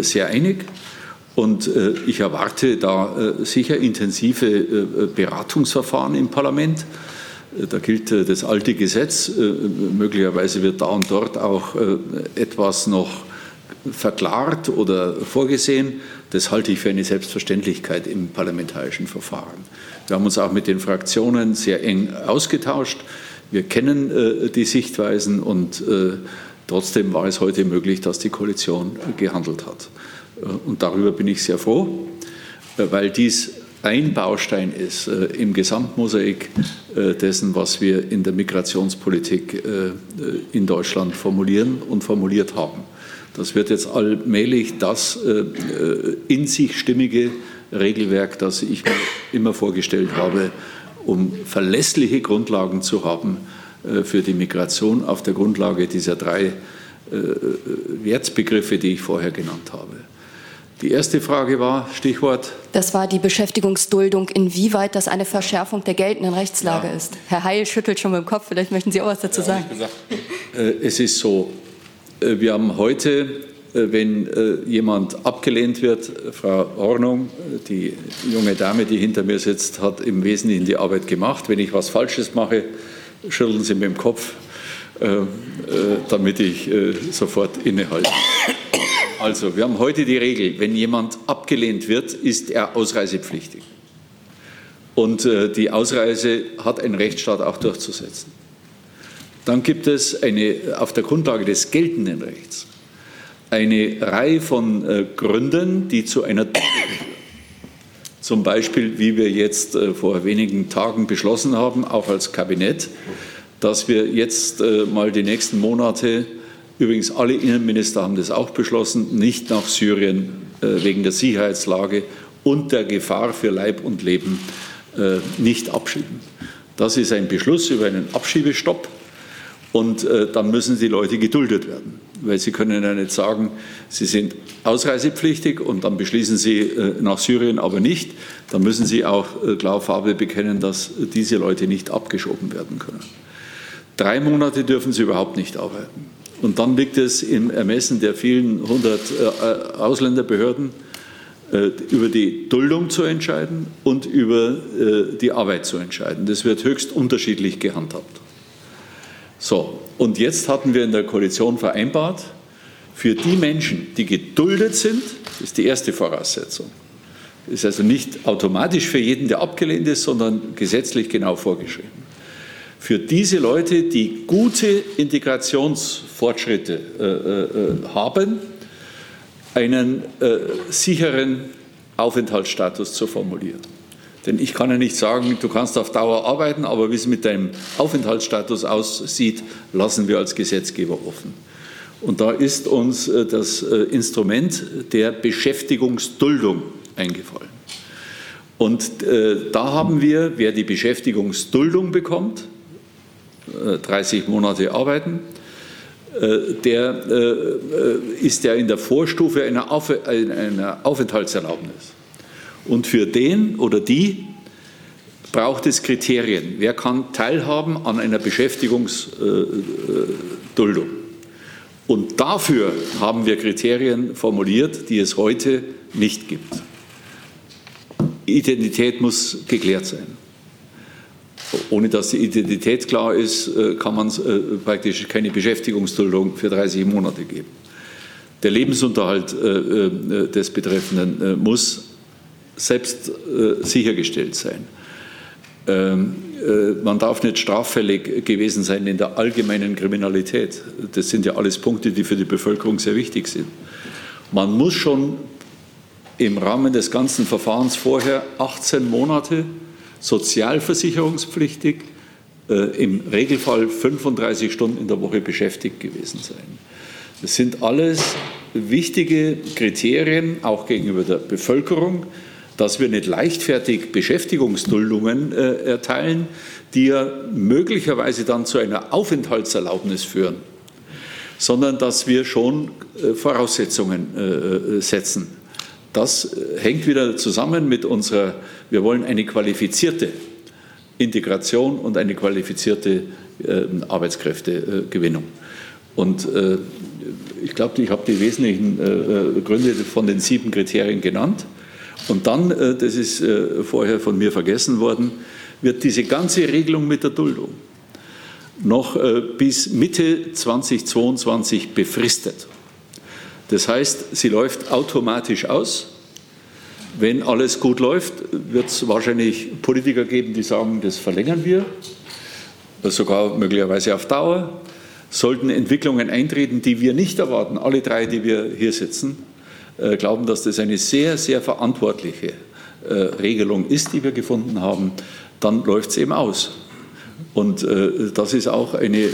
sehr einig. Und ich erwarte da sicher intensive Beratungsverfahren im Parlament. Da gilt das alte Gesetz. Möglicherweise wird da und dort auch etwas noch verklart oder vorgesehen. Das halte ich für eine Selbstverständlichkeit im parlamentarischen Verfahren. Wir haben uns auch mit den Fraktionen sehr eng ausgetauscht. Wir kennen äh, die Sichtweisen und äh, trotzdem war es heute möglich, dass die Koalition gehandelt hat. Äh, und darüber bin ich sehr froh, äh, weil dies ein Baustein ist äh, im Gesamtmosaik äh, dessen, was wir in der Migrationspolitik in Deutschland formulieren und formuliert haben. Das wird jetzt allmählich das äh, äh, in sich stimmige Regelwerk, das ich mir immer vorgestellt habe, um verlässliche Grundlagen zu haben äh, für die Migration auf der Grundlage dieser drei Wertbegriffe, die ich vorher genannt habe. Die erste Frage war, Stichwort. Das war die Beschäftigungsduldung, inwieweit das eine Verschärfung der geltenden Rechtslage ja. ist. Herr Heil schüttelt schon mit dem Kopf, vielleicht möchten Sie auch was dazu ja, sagen. Es ist so, äh, wir haben heute, äh, wenn äh, jemand abgelehnt wird, Frau Hornung, die junge Dame, die hinter mir sitzt, hat im Wesentlichen die Arbeit gemacht. Wenn ich was Falsches mache, schütteln Sie mit dem Kopf, damit ich sofort innehalte. Also, wir haben heute die Regel, wenn jemand abgelehnt wird, ist er ausreisepflichtig. Und die Ausreise hat ein Rechtsstaat auch durchzusetzen. Dann gibt es eine, auf der Grundlage des geltenden Rechts eine Reihe von äh, Gründen, die zu einer zum Beispiel, wie wir jetzt äh, vor wenigen Tagen beschlossen haben, auch als Kabinett, dass wir jetzt äh, mal die nächsten Monate, übrigens alle Innenminister haben das auch beschlossen, nicht nach Syrien äh, wegen der Sicherheitslage und der Gefahr für Leib und Leben äh, nicht abschieben. Das ist ein Beschluss über einen Abschiebestopp und äh, dann müssen die Leute geduldet werden, weil sie können ja nicht sagen, sie sind ausreisepflichtig und dann beschließen sie nach Syrien aber nicht. Dann müssen sie auch klar Farbe bekennen, dass diese Leute nicht abgeschoben werden können. Drei Monate dürfen sie überhaupt nicht arbeiten. Und dann liegt es im Ermessen der vielen hundert äh, Ausländerbehörden, äh, über die Duldung zu entscheiden und über äh, die Arbeit zu entscheiden. Das wird höchst unterschiedlich gehandhabt. So, und jetzt hatten wir in der Koalition vereinbart, für die Menschen, die geduldet sind, ist die erste Voraussetzung. Ist also nicht automatisch für jeden, der abgelehnt ist, sondern gesetzlich genau vorgeschrieben. Für diese Leute, die gute Integrationsfortschritte äh, äh, haben, einen äh, sicheren Aufenthaltsstatus zu formulieren. Denn ich kann ja nicht sagen, du kannst auf Dauer arbeiten, aber wie es mit deinem Aufenthaltsstatus aussieht, lassen wir als Gesetzgeber offen. Und da ist uns äh, das äh, Instrument der Beschäftigungsduldung eingefallen. Und äh, da haben wir, wer die Beschäftigungsduldung bekommt, äh, 30 Monate arbeiten, äh, der äh, ist ja in der Vorstufe einer Aufenthaltserlaubnis. Und für den oder die braucht es Kriterien. Wer kann teilhaben an einer Beschäftigungsduldung? Und dafür haben wir Kriterien formuliert, die es heute nicht gibt. Identität muss geklärt sein. Ohne dass die Identität klar ist, äh, kann man äh, praktisch keine Beschäftigungsduldung für 30 Monate geben. Der Lebensunterhalt äh, des Betreffenden muss selbst sichergestellt sein. Ähm, man darf nicht straffällig gewesen sein in der allgemeinen Kriminalität. Das sind ja alles Punkte, die für die Bevölkerung sehr wichtig sind. Man muss schon im Rahmen des ganzen Verfahrens vorher 18 Monate sozialversicherungspflichtig, äh, im Regelfall 35 Stunden in der Woche beschäftigt gewesen sein. Das sind alles wichtige Kriterien, auch gegenüber der Bevölkerung, dass wir nicht leichtfertig Beschäftigungsduldungen äh, erteilen, die ja möglicherweise dann zu einer Aufenthaltserlaubnis führen, sondern dass wir schon äh, Voraussetzungen äh, äh setzen. Das äh, hängt wieder zusammen mit unserer, wir wollen eine qualifizierte Integration und eine qualifizierte äh, Arbeitskräftegewinnung. Und äh, ich glaube, ich habe die wesentlichen äh, Gründe von den sieben Kriterien genannt. Und dann, äh, das ist äh, vorher von mir vergessen worden, wird diese ganze Regelung mit der Duldung noch bis Mitte 2022 befristet. Das heißt, sie läuft automatisch aus. Wenn alles gut läuft, wird es wahrscheinlich Politiker geben, die sagen, das verlängern wir, sogar möglicherweise auf Dauer. Sollten Entwicklungen eintreten, die wir nicht erwarten, alle drei, die wir hier sitzen, äh, glauben, dass das eine sehr, sehr verantwortliche äh, Regelung ist, die wir gefunden haben, dann läuft es eben aus. Und äh, das ist auch eine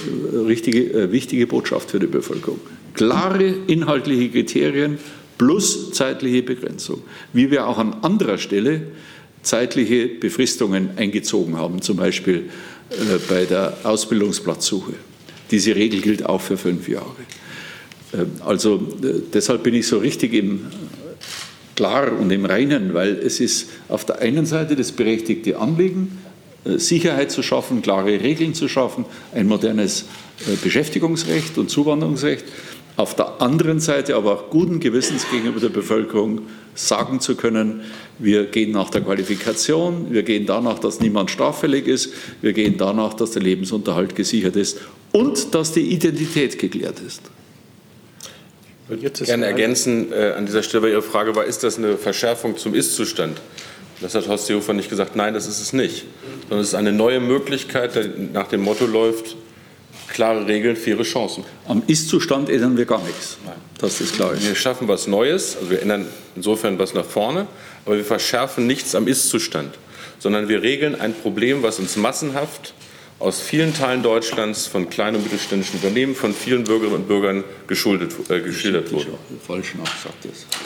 richtige, wichtige Botschaft für die Bevölkerung klare inhaltliche Kriterien plus zeitliche Begrenzung, wie wir auch an anderer Stelle zeitliche Befristungen eingezogen haben, zum Beispiel äh, bei der Ausbildungsplatzsuche. Diese Regel gilt auch für fünf Jahre. Ähm, also äh, deshalb bin ich so richtig im klar und im Reinen, weil es ist auf der einen Seite das berechtigte Anliegen, äh, Sicherheit zu schaffen, klare Regeln zu schaffen, ein modernes Beschäftigungsrecht und Zuwanderungsrecht auf der anderen Seite aber auch guten Gewissens gegenüber der Bevölkerung sagen zu können, wir gehen nach der Qualifikation, wir gehen danach, dass niemand straffällig ist, wir gehen danach, dass der Lebensunterhalt gesichert ist und dass die Identität geklärt ist. Ich würde gerne ergänzen äh, an dieser Stelle, weil Ihre Frage war, ist das eine Verschärfung zum Ist-Zustand? Das hat Horst Seehofer nicht gesagt, nein, das ist es nicht, sondern es ist eine neue Möglichkeit, die nach dem Motto läuft, klare Regeln, faire Chancen. Am Ist-Zustand ändern wir gar nichts. Nein. Das ist klar. Wir schaffen was Neues, also wir ändern insofern was nach vorne, aber wir verschärfen nichts am Ist-Zustand, sondern wir regeln ein Problem, was uns massenhaft aus vielen Teilen Deutschlands von kleinen und mittelständischen Unternehmen, von vielen Bürgerinnen und Bürgern geschuldet, äh, geschildert wurde. Falschen.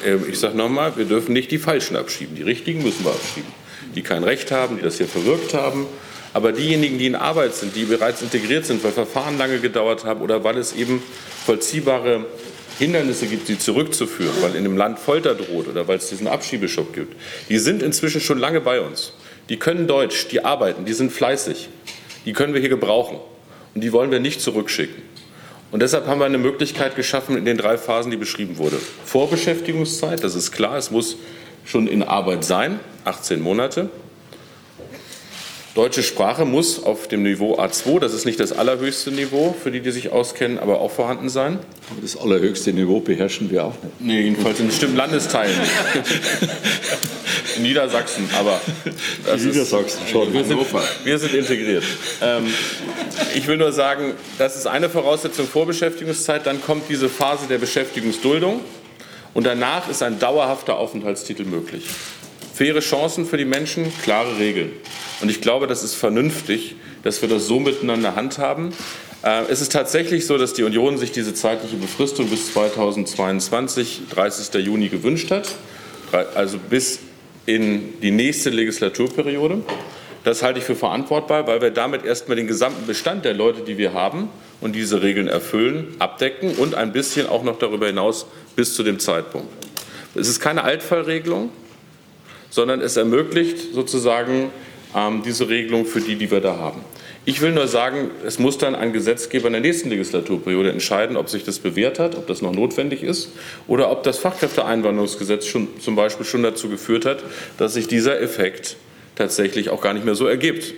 Ähm, ich sage nochmal, wir dürfen nicht die Falschen abschieben. Die Richtigen müssen wir abschieben. Die kein Recht haben, die das hier verwirkt haben aber diejenigen, die in Arbeit sind, die bereits integriert sind, weil Verfahren lange gedauert haben oder weil es eben vollziehbare Hindernisse gibt, sie zurückzuführen, weil in dem Land Folter droht oder weil es diesen Abschiebeschub gibt, die sind inzwischen schon lange bei uns. Die können Deutsch, die arbeiten, die sind fleißig. Die können wir hier gebrauchen. Und die wollen wir nicht zurückschicken. Und deshalb haben wir eine Möglichkeit geschaffen in den drei Phasen, die beschrieben wurde. Vorbeschäftigungszeit, das ist klar, es muss schon in Arbeit sein, 18 Monate. Deutsche Sprache muss auf dem Niveau A2, das ist nicht das allerhöchste Niveau, für die, die sich auskennen, aber auch vorhanden sein. Aber das allerhöchste Niveau beherrschen wir auch nicht. Nee, jedenfalls in bestimmten Landesteilen. in Niedersachsen, aber. in Niedersachsen ist, schon. Wir sind, wir sind integriert. Ähm, ich will nur sagen, das ist eine Voraussetzung vor Beschäftigungszeit. Dann kommt diese Phase der Beschäftigungsduldung. Und danach ist ein dauerhafter Aufenthaltstitel möglich. Faire Chancen für die Menschen, klare Regeln. Und ich glaube, das ist vernünftig, dass wir das so miteinander handhaben. Äh, es ist tatsächlich so, dass die Union sich diese zeitliche Befristung bis 2022, 30. Juni gewünscht hat, also bis in die nächste Legislaturperiode. Das halte ich für verantwortbar, weil wir damit erstmal den gesamten Bestand der Leute, die wir haben und diese Regeln erfüllen, abdecken und ein bisschen auch noch darüber hinaus bis zu dem Zeitpunkt. Es ist keine Altfallregelung, sondern es ermöglicht sozusagen ähm, diese Regelung für die, die wir da haben. Ich will nur sagen, es muss dann ein Gesetzgeber in der nächsten Legislaturperiode entscheiden, ob sich das bewährt hat, ob das noch notwendig ist oder ob das Fachkräfteeinwanderungsgesetz schon, zum Beispiel schon dazu geführt hat, dass sich dieser Effekt tatsächlich auch gar nicht mehr so ergibt.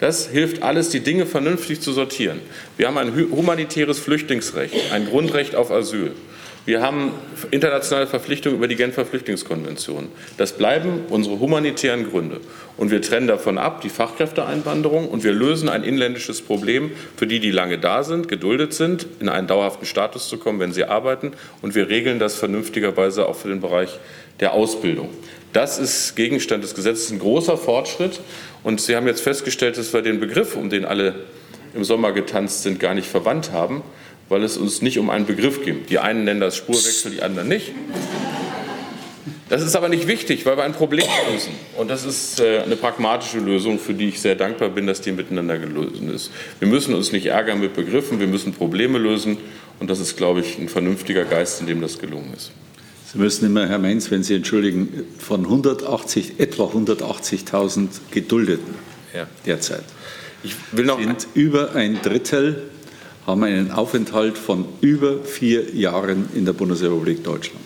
Das hilft alles, die Dinge vernünftig zu sortieren. Wir haben ein humanitäres Flüchtlingsrecht, ein Grundrecht auf Asyl. Wir haben internationale Verpflichtungen über die Genfer Flüchtlingskonvention. Das bleiben unsere humanitären Gründe. Und wir trennen davon ab die Fachkräfteeinwanderung und wir lösen ein inländisches Problem für die, die lange da sind, geduldet sind, in einen dauerhaften Status zu kommen, wenn sie arbeiten. Und wir regeln das vernünftigerweise auch für den Bereich der Ausbildung. Das ist Gegenstand des Gesetzes, ein großer Fortschritt. Und Sie haben jetzt festgestellt, dass wir den Begriff, um den alle im Sommer getanzt sind, gar nicht verwandt haben weil es uns nicht um einen Begriff geht. Die einen nennen das Spurwechsel, die anderen nicht. Das ist aber nicht wichtig, weil wir ein Problem lösen. Und das ist äh, eine pragmatische Lösung, für die ich sehr dankbar bin, dass die miteinander gelöst ist. Wir müssen uns nicht ärgern mit Begriffen, wir müssen Probleme lösen. Und das ist, glaube ich, ein vernünftiger Geist, in dem das gelungen ist. Sie müssen immer, Herr Mainz, wenn Sie entschuldigen, von 180, etwa 180.000 Geduldeten ja. derzeit. Ich will noch sind über ein Drittel haben einen Aufenthalt von über vier Jahren in der Bundesrepublik Deutschland.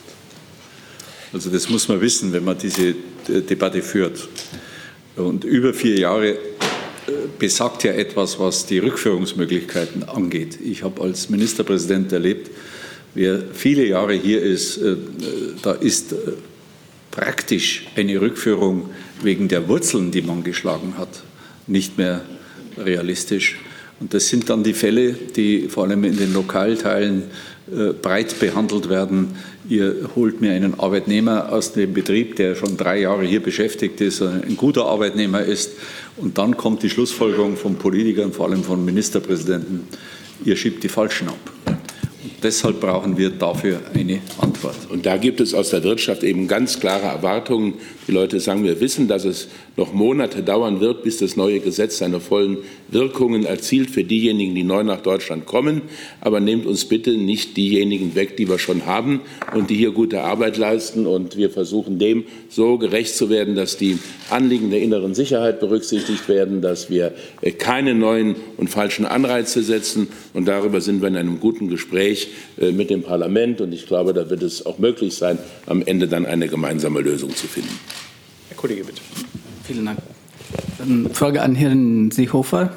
Also das muss man wissen, wenn man diese Debatte führt. Und über vier Jahre äh, besagt ja etwas, was die Rückführungsmöglichkeiten angeht. Ich habe als Ministerpräsident erlebt, wer viele Jahre hier ist, äh, da ist äh, praktisch eine Rückführung wegen der Wurzeln, die man geschlagen hat, nicht mehr realistisch. Und das sind dann die Fälle, die vor allem in den Lokalteilen äh, breit behandelt werden. Ihr holt mir einen Arbeitnehmer aus dem Betrieb, der schon drei Jahre hier beschäftigt ist, ein guter Arbeitnehmer ist. Und dann kommt die Schlussfolgerung von Politikern, vor allem von Ministerpräsidenten, ihr schiebt die Falschen ab. Deshalb brauchen wir dafür eine Antwort. Und da gibt es aus der Wirtschaft eben ganz klare Erwartungen. Die Leute sagen, wir wissen, dass es noch Monate dauern wird, bis das neue Gesetz seine vollen Wirkungen erzielt für diejenigen, die neu nach Deutschland kommen. Aber nehmt uns bitte nicht diejenigen weg, die wir schon haben und die hier gute Arbeit leisten. Und wir versuchen dem so gerecht zu werden, dass die Anliegen der inneren Sicherheit berücksichtigt werden, dass wir keine neuen und falschen Anreize setzen. Und darüber sind wir in einem guten Gespräch äh, mit dem Parlament. Und ich glaube, da wird es auch möglich sein, am Ende dann eine gemeinsame Lösung zu finden. Herr Kollege, bitte. Vielen Dank. Dann Frage an Herrn Seehofer.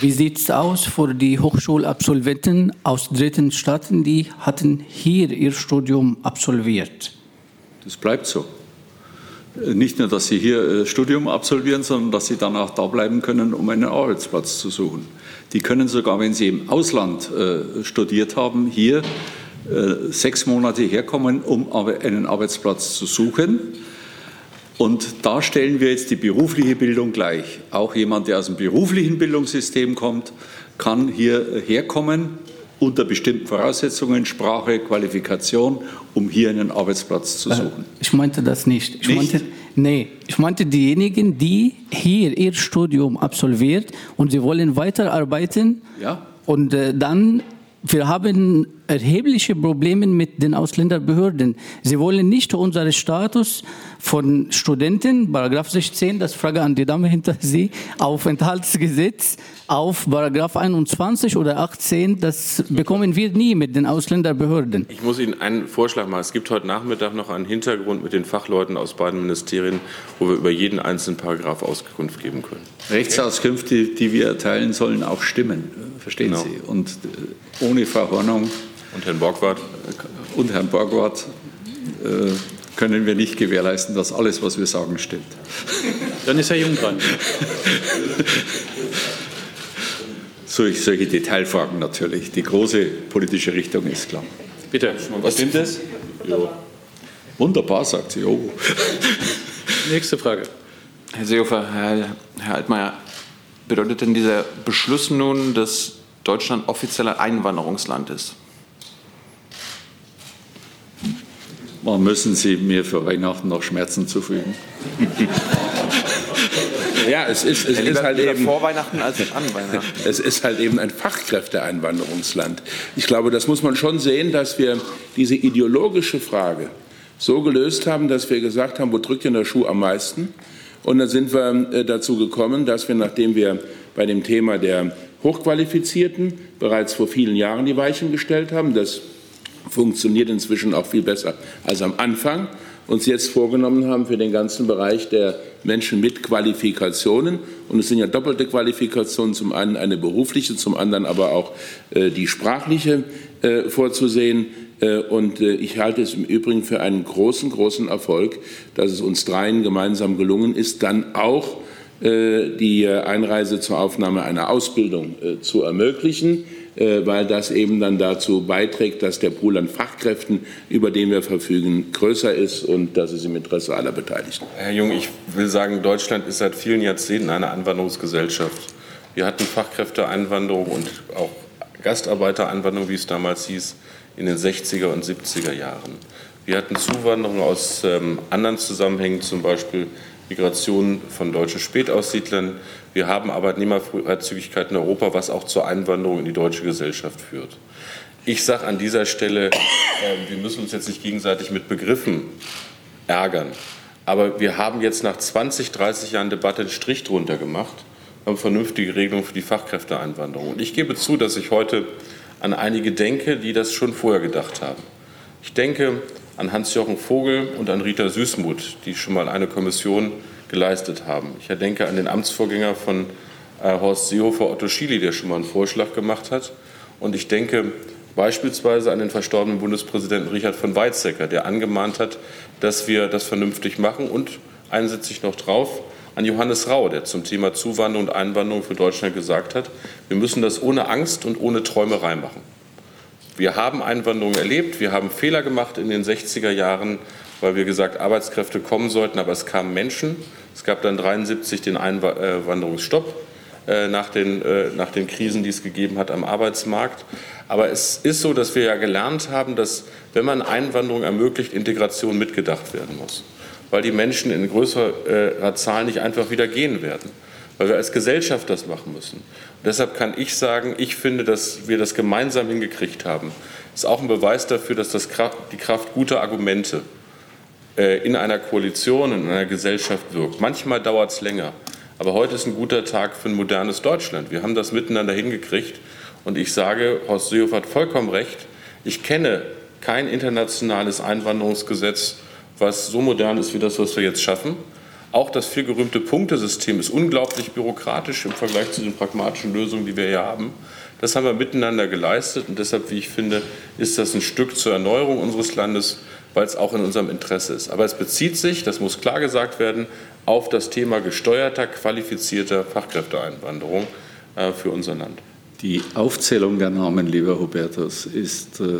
Wie sieht es aus für die Hochschulabsolventen aus dritten Staaten, die hatten hier ihr Studium absolviert? Das bleibt so. Nicht nur, dass sie hier äh, Studium absolvieren, sondern dass sie dann auch da bleiben können, um einen Arbeitsplatz zu suchen. Die können sogar, wenn sie im Ausland äh, studiert haben, hier äh, sechs Monate herkommen, um einen Arbeitsplatz zu suchen und da stellen wir jetzt die berufliche Bildung gleich. Auch jemand, der aus dem beruflichen Bildungssystem kommt, kann hier herkommen unter bestimmten Voraussetzungen, Sprache, Qualifikation, um hier einen Arbeitsplatz zu äh, suchen. Ich meinte das nicht. Ich nicht? meinte, nee, ich meinte diejenigen, die hier ihr Studium absolviert und sie wollen weiterarbeiten ja. und äh, dann wir haben erhebliche Probleme mit den Ausländerbehörden. Sie wollen nicht unseren Status von Studenten, Paragraph 16, das Frage an die Dame hinter Sie, Aufenthaltsgesetz auf Paragraph 21 oder 18, das bekommen wir nie mit den Ausländerbehörden. Ich muss Ihnen einen Vorschlag machen. Es gibt heute Nachmittag noch einen Hintergrund mit den Fachleuten aus beiden Ministerien, wo wir über jeden einzelnen Paragraph Auskunft geben können. Rechtsauskünfte, die wir erteilen, sollen auch stimmen, verstehen genau. Sie? Und äh, ohne Verhornung und Herrn Borgward und Herrn Borgward äh, können wir nicht gewährleisten, dass alles, was wir sagen, stimmt. Dann ist Herr Jung dran. Solch, solche Detailfragen natürlich. Die große politische Richtung ist klar. Bitte, was stimmt das? Ja. Wunderbar, sagt sie. Oh. Nächste Frage. Herr Seehofer, Herr, Herr Altmaier, bedeutet denn dieser Beschluss nun, dass Deutschland offizieller Einwanderungsland ist? Man müssen Sie mir für Weihnachten noch Schmerzen zufügen. Ja, es ist, es Lieber, ist halt eben. vor Weihnachten als an Weihnachten. Es ist halt eben ein Fachkräfteeinwanderungsland. Ich glaube, das muss man schon sehen, dass wir diese ideologische Frage so gelöst haben, dass wir gesagt haben, wo drückt denn der Schuh am meisten? Und dann sind wir äh, dazu gekommen, dass wir, nachdem wir bei dem Thema der Hochqualifizierten bereits vor vielen Jahren die Weichen gestellt haben, das funktioniert inzwischen auch viel besser als am Anfang, uns jetzt vorgenommen haben für den ganzen Bereich der Menschen mit Qualifikationen. Und es sind ja doppelte Qualifikationen, zum einen eine berufliche, zum anderen aber auch äh, die sprachliche äh, vorzusehen. Äh, und äh, ich halte es im Übrigen für einen großen, großen Erfolg, dass es uns dreien gemeinsam gelungen ist, dann auch äh, die Einreise zur Aufnahme einer Ausbildung äh, zu ermöglichen äh, weil das eben dann dazu beiträgt, dass der Pool an Fachkräften, über den wir verfügen, größer ist und das ist im Interesse aller Beteiligten. Herr Jung, ich will sagen, Deutschland ist seit vielen Jahrzehnten eine Anwanderungsgesellschaft. Wir hatten Fachkräfteeinwanderung und auch Gastarbeitereinwanderung, wie es damals hieß, in den 60er und 70er Jahren. Wir hatten Zuwanderung aus ähm, anderen Zusammenhängen, zum Beispiel Migration von deutschen Spätaussiedlern. Wir haben Arbeitnehmerfreizügigkeit in Europa, was auch zur Einwanderung in die deutsche Gesellschaft führt. Ich sage an dieser Stelle, äh, wir müssen uns jetzt nicht gegenseitig mit Begriffen ärgern. Aber wir haben jetzt nach 20, 30 Jahren Debatte einen Strich drunter gemacht, haben vernünftige Regelungen für die Fachkräfteeinwanderung. Und ich gebe zu, dass ich heute an einige denke, die das schon vorher gedacht haben. Ich denke an Hans-Jochen Vogel und an Rita Süßmuth, die schon mal eine Kommission geleistet haben. Ich denke an den Amtsvorgänger von äh, Horst Seehofer, Otto Schily, der schon mal einen Vorschlag gemacht hat. Und ich denke beispielsweise an den verstorbenen Bundespräsidenten Richard von Weizsäcker, der angemahnt hat, dass wir das vernünftig machen. Und einen setze ich noch drauf, an Johannes Rau, der zum Thema Zuwanderung und Einwanderung für Deutschland gesagt hat, wir müssen das ohne Angst und ohne Träumerei machen. Wir haben Einwanderung erlebt, wir haben Fehler gemacht in den 60er Jahren, weil wir gesagt, Arbeitskräfte kommen sollten, aber es kamen Menschen. Es gab dann 1973 den Einwanderungsstopp äh, nach den, äh, nach den Krisen, die es gegeben hat am Arbeitsmarkt. Aber es ist so, dass wir ja gelernt haben, dass, wenn man Einwanderung ermöglicht, Integration mitgedacht werden muss. Weil die Menschen in größerer Zahl nicht einfach wieder gehen werden weil wir als Gesellschaft das machen müssen. Und deshalb kann ich sagen, ich finde, dass wir das gemeinsam hingekriegt haben. Das ist auch ein Beweis dafür, dass das Kraft, die Kraft guter Argumente äh, in einer Koalition, in einer Gesellschaft wirkt. Manchmal dauert es länger, aber heute ist ein guter Tag für ein modernes Deutschland. Wir haben das miteinander hingekriegt und ich sage, Horst Seehofer hat vollkommen recht. Ich kenne kein internationales Einwanderungsgesetz, was so modern ist wie das, was wir jetzt schaffen. Auch das vielgerühmte Punktesystem ist unglaublich bürokratisch im Vergleich zu den pragmatischen Lösungen, die wir hier haben. Das haben wir miteinander geleistet und deshalb, wie ich finde, ist das ein Stück zur Erneuerung unseres Landes, weil es auch in unserem Interesse ist. Aber es bezieht sich, das muss klar gesagt werden, auf das Thema gesteuerter, qualifizierter Fachkräfteeinwanderung äh, für unser Land. Die Aufzählung der Namen, lieber Hubertus, ist äh,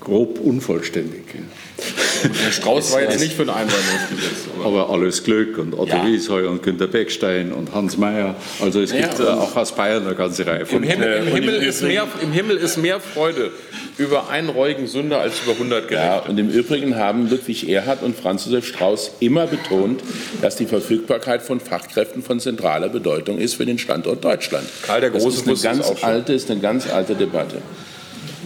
grob unvollständig. Herr Strauß war jetzt nicht für ein Einwanderungsgesetz. Aber alles Glück und Otto Ja. Wiesheu und Günter Beckstein und Hans Mayer. Also es gibt Ja, äh, auch aus Bayern eine ganze Reihe von Im Himmel, im, äh, Himmel ist mehr, Im Himmel ist mehr Freude über einen reuigen Sünder als über 100 Ja, Gerechte. und im Übrigen haben Ludwig Erhard und Franz Josef Strauß immer betont, dass die Verfügbarkeit von Fachkräften von zentraler Bedeutung ist für den Standort Deutschland. Karl der das Große ist eine ganz alte, ist eine ganz alte Debatte.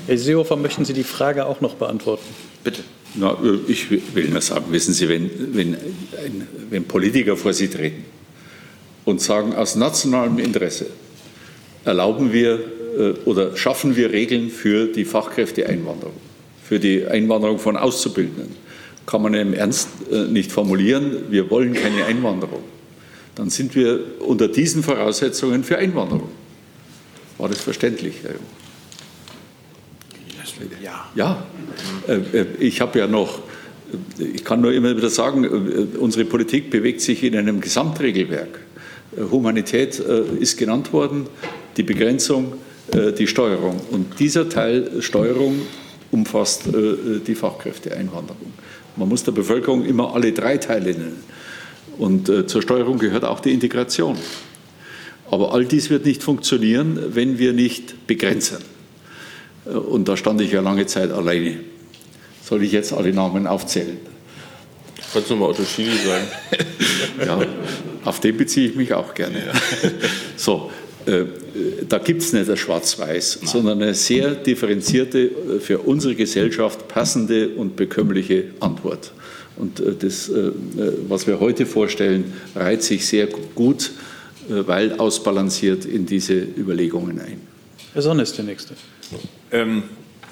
Herr Seehofer, möchten Sie die Frage auch noch beantworten? Bitte. Na, äh, ich will nur sagen, wissen Sie, wenn, wenn, ein, wenn Politiker vor Sie treten und sagen, aus nationalem Interesse erlauben wir oder schaffen wir Regeln für die Fachkräfteeinwanderung, für die Einwanderung von Auszubildenden, kann man im Ernst äh, nicht formulieren, wir wollen keine Einwanderung. Dann sind wir unter diesen Voraussetzungen für Einwanderung. War das verständlich, Herr Jung? Ja, Äh, äh, ich habe ja noch, äh, ich kann nur immer wieder sagen, äh, unsere Politik bewegt sich in einem Gesamtregelwerk. Äh, Humanität äh, ist genannt worden, die Begrenzung, äh, die Steuerung. Und dieser Teil Steuerung umfasst äh, die Fachkräfteeinwanderung. Man muss der Bevölkerung immer alle drei Teile nennen. Und äh, zur Steuerung gehört auch die Integration. Aber all dies wird nicht funktionieren, wenn wir nicht begrenzen. Äh, Und da stand ich ja lange Zeit alleine. Soll ich jetzt alle Namen aufzählen? Kannst du mal Otto Schily sagen? ja, auf den beziehe ich mich auch gerne. Ja. So, äh, da gibt es nicht ein Schwarz-Weiß, sondern eine sehr differenzierte, äh, für unsere Gesellschaft passende und bekömmliche Antwort. Und äh, das, was wir heute vorstellen, reiht sich sehr gut, weil ausbalanciert in diese Überlegungen ein. Herr Sonne ist der Nächste. Ähm,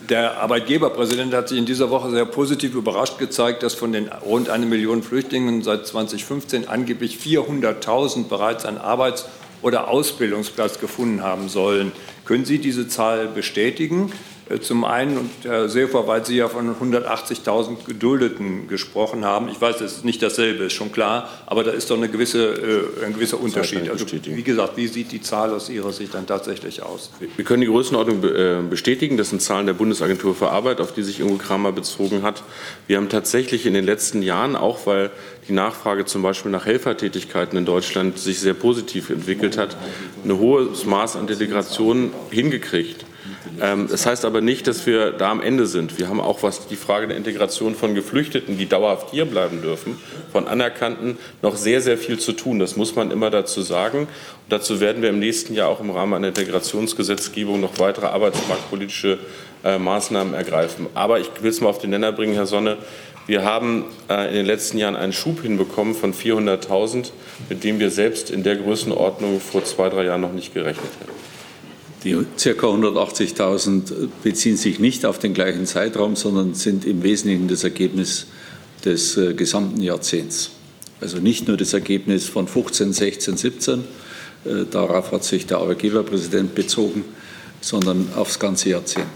der Arbeitgeberpräsident hat sich in dieser Woche sehr positiv überrascht gezeigt, dass von den rund eine Million Flüchtlingen seit 2015 angeblich 400.000 bereits einen Arbeits- oder Ausbildungsplatz gefunden haben sollen. Können Sie diese Zahl bestätigen? Äh, zum einen, und Herr Seehofer, weil Sie ja von 180.000 Geduldeten gesprochen haben. Ich weiß, es ist nicht dasselbe, ist schon klar, aber da ist doch eine gewisse, äh, ein gewisser Unterschied. Also, wie gesagt, wie sieht die Zahl aus Ihrer Sicht dann tatsächlich aus? Wir können die Größenordnung äh, bestätigen. Das sind Zahlen der Bundesagentur für Arbeit, auf die sich Ingo Kramer bezogen hat. Wir haben tatsächlich in den letzten Jahren, auch weil die Nachfrage zum Beispiel nach Helfertätigkeiten in Deutschland sich sehr positiv entwickelt hat, ein hohes Maß an Delegation hingekriegt. Ähm, das heißt aber nicht, dass wir da am Ende sind. Wir haben auch, was die Frage der Integration von Geflüchteten, die dauerhaft hier bleiben dürfen, von Anerkannten, noch sehr, sehr viel zu tun. Das muss man immer dazu sagen. Und dazu werden wir im nächsten Jahr auch im Rahmen einer Integrationsgesetzgebung noch weitere arbeitsmarktpolitische äh, Maßnahmen ergreifen. Aber ich will es mal auf den Nenner bringen, Herr Sonne. Wir haben äh, in den letzten Jahren einen Schub hinbekommen von 400.000, mit dem wir selbst in der Größenordnung vor zwei, drei Jahren noch nicht gerechnet hätten. Die ca. 180.000 beziehen sich nicht auf den gleichen Zeitraum, sondern sind im Wesentlichen das Ergebnis des äh, gesamten Jahrzehnts. Also nicht nur das Ergebnis von 15, 16, 17, äh, darauf hat sich der Arbeitgeberpräsident bezogen, sondern aufs ganze Jahrzehnt.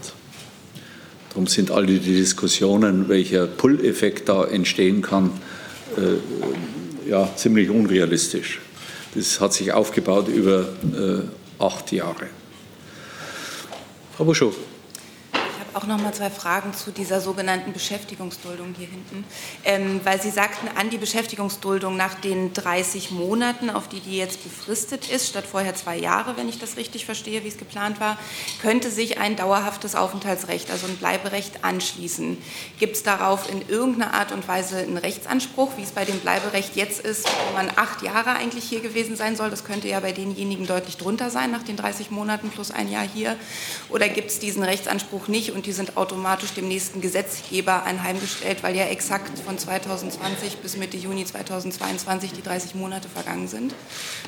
Darum sind alle die Diskussionen, welcher Pull-Effekt da entstehen kann, äh, ja, ziemlich unrealistisch. Das hat sich aufgebaut über acht Jahre. Frau Buschow auch noch mal zwei Fragen zu dieser sogenannten Beschäftigungsduldung hier hinten, ähm, weil Sie sagten, an die Beschäftigungsduldung nach den 30 Monaten, auf die die jetzt befristet ist, statt vorher zwei Jahre, wenn ich das richtig verstehe, wie es geplant war, könnte sich ein dauerhaftes Aufenthaltsrecht, also ein Bleiberecht anschließen. Gibt es darauf in irgendeiner Art und Weise einen Rechtsanspruch, wie es bei dem Bleiberecht jetzt ist, wo man acht Jahre eigentlich hier gewesen sein soll? Das könnte ja bei denjenigen deutlich drunter sein, nach den 30 Monaten plus ein Jahr hier. Oder gibt es diesen Rechtsanspruch nicht und die sind automatisch dem nächsten Gesetzgeber einheimgestellt, weil ja exakt von 2020 bis Mitte Juni 2022 die 30 Monate vergangen sind.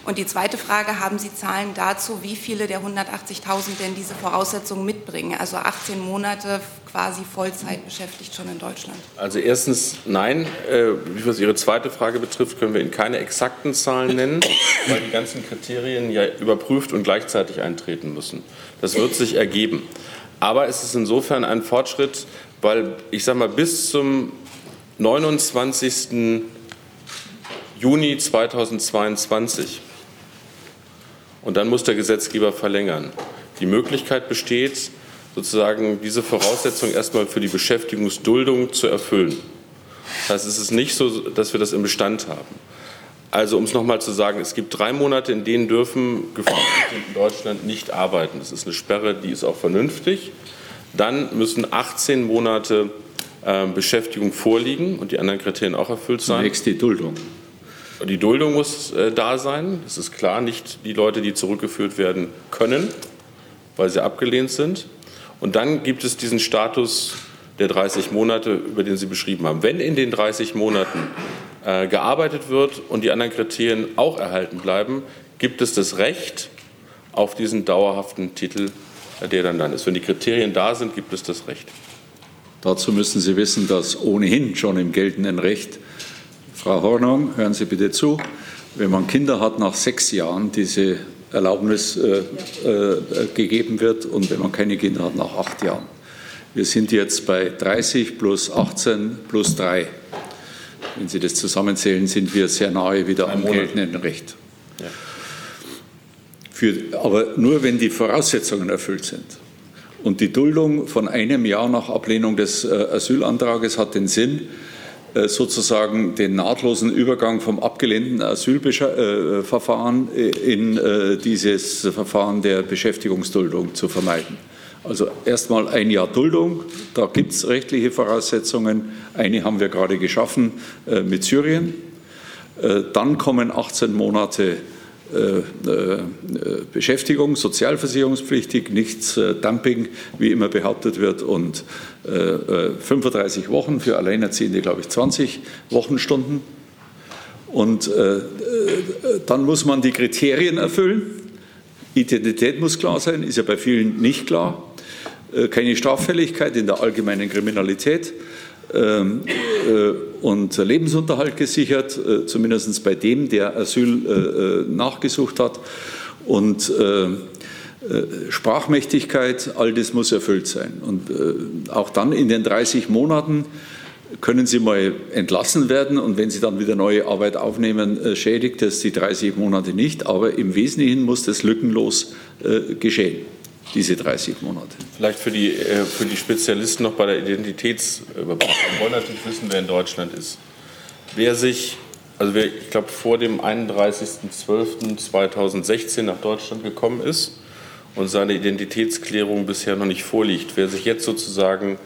Und die zweite Frage, haben Sie Zahlen dazu, wie viele der 180.000 denn diese Voraussetzungen mitbringen? Also 18 Monate quasi Vollzeit beschäftigt schon in Deutschland. Also erstens nein. Äh, was Ihre zweite Frage betrifft, können wir Ihnen keine exakten Zahlen nennen, weil die ganzen Kriterien ja überprüft und gleichzeitig eintreten müssen. Das wird sich ergeben. Aber es ist insofern ein Fortschritt, weil ich sage mal, bis zum 29. Juni 2022 und dann muss der Gesetzgeber verlängern. Die Möglichkeit besteht, sozusagen diese Voraussetzung erstmal für die Beschäftigungsduldung zu erfüllen. Das heißt, es ist nicht so, dass wir das im Bestand haben. Also um es nochmal zu sagen, es gibt drei Monate, in denen dürfen Geflüchtete in Deutschland nicht arbeiten. Das ist eine Sperre, die ist auch vernünftig. Dann müssen 18 Monate äh, Beschäftigung vorliegen und die anderen Kriterien auch erfüllt sein. Zunächst die Duldung. Die Duldung muss äh, da sein. Das ist klar, nicht die Leute, die zurückgeführt werden können, weil sie abgelehnt sind. Und dann gibt es diesen Status der 30 Monate, über den Sie beschrieben haben. Wenn in den 30 Monaten äh, gearbeitet wird und die anderen Kriterien auch erhalten bleiben, gibt es das Recht auf diesen dauerhaften Titel, äh, der dann dann ist. Wenn die Kriterien da sind, gibt es das Recht. Dazu müssen Sie wissen, dass ohnehin schon im geltenden Recht, Frau Hornung, hören Sie bitte zu, wenn man Kinder hat, nach sechs Jahren diese Erlaubnis äh, äh, gegeben wird und wenn man keine Kinder hat, nach acht Jahren. Wir sind jetzt bei 30 plus 18 plus 3. Wenn Sie das zusammenzählen, sind wir sehr nahe wieder am geltenden Recht. Ja. Für, aber nur wenn die Voraussetzungen erfüllt sind. Und die Duldung von einem Jahr nach Ablehnung des äh, Asylantrages hat den Sinn, äh, sozusagen den nahtlosen Übergang vom abgelehnten Asylverfahren äh, in dieses Verfahren der Beschäftigungsduldung zu vermeiden. Also erstmal ein Jahr Duldung, da gibt es rechtliche Voraussetzungen. Eine haben wir gerade geschaffen äh, mit Syrien. Äh, dann kommen 18 Monate äh, äh, Beschäftigung, sozialversicherungspflichtig, nichts äh, Dumping, wie immer behauptet wird, und 35 Wochen für Alleinerziehende, glaube ich, 20 Wochenstunden. Und dann muss man die Kriterien erfüllen. Identität muss klar sein, ist ja bei vielen nicht klar. Keine Straffälligkeit in der allgemeinen Kriminalität ähm, äh, und Lebensunterhalt gesichert, äh, zumindest bei dem, der Asyl äh, nachgesucht hat. Und Sprachmächtigkeit, all das muss erfüllt sein. Und auch dann in den 30 Monaten können Sie mal entlassen werden und wenn Sie dann wieder neue Arbeit aufnehmen, schädigt das die 30 Monate nicht. Aber im Wesentlichen muss das lückenlos geschehen diese 30 Monate. Vielleicht für die, äh, für die Spezialisten noch bei der Identitätsüberprüfung. Wir wollen natürlich wissen, wer in Deutschland ist. Wer sich, also wer, ich glaube, vor dem 31.12.2016 nach Deutschland gekommen ist und seine Identitätsklärung bisher noch nicht vorliegt, wer sich jetzt sozusagen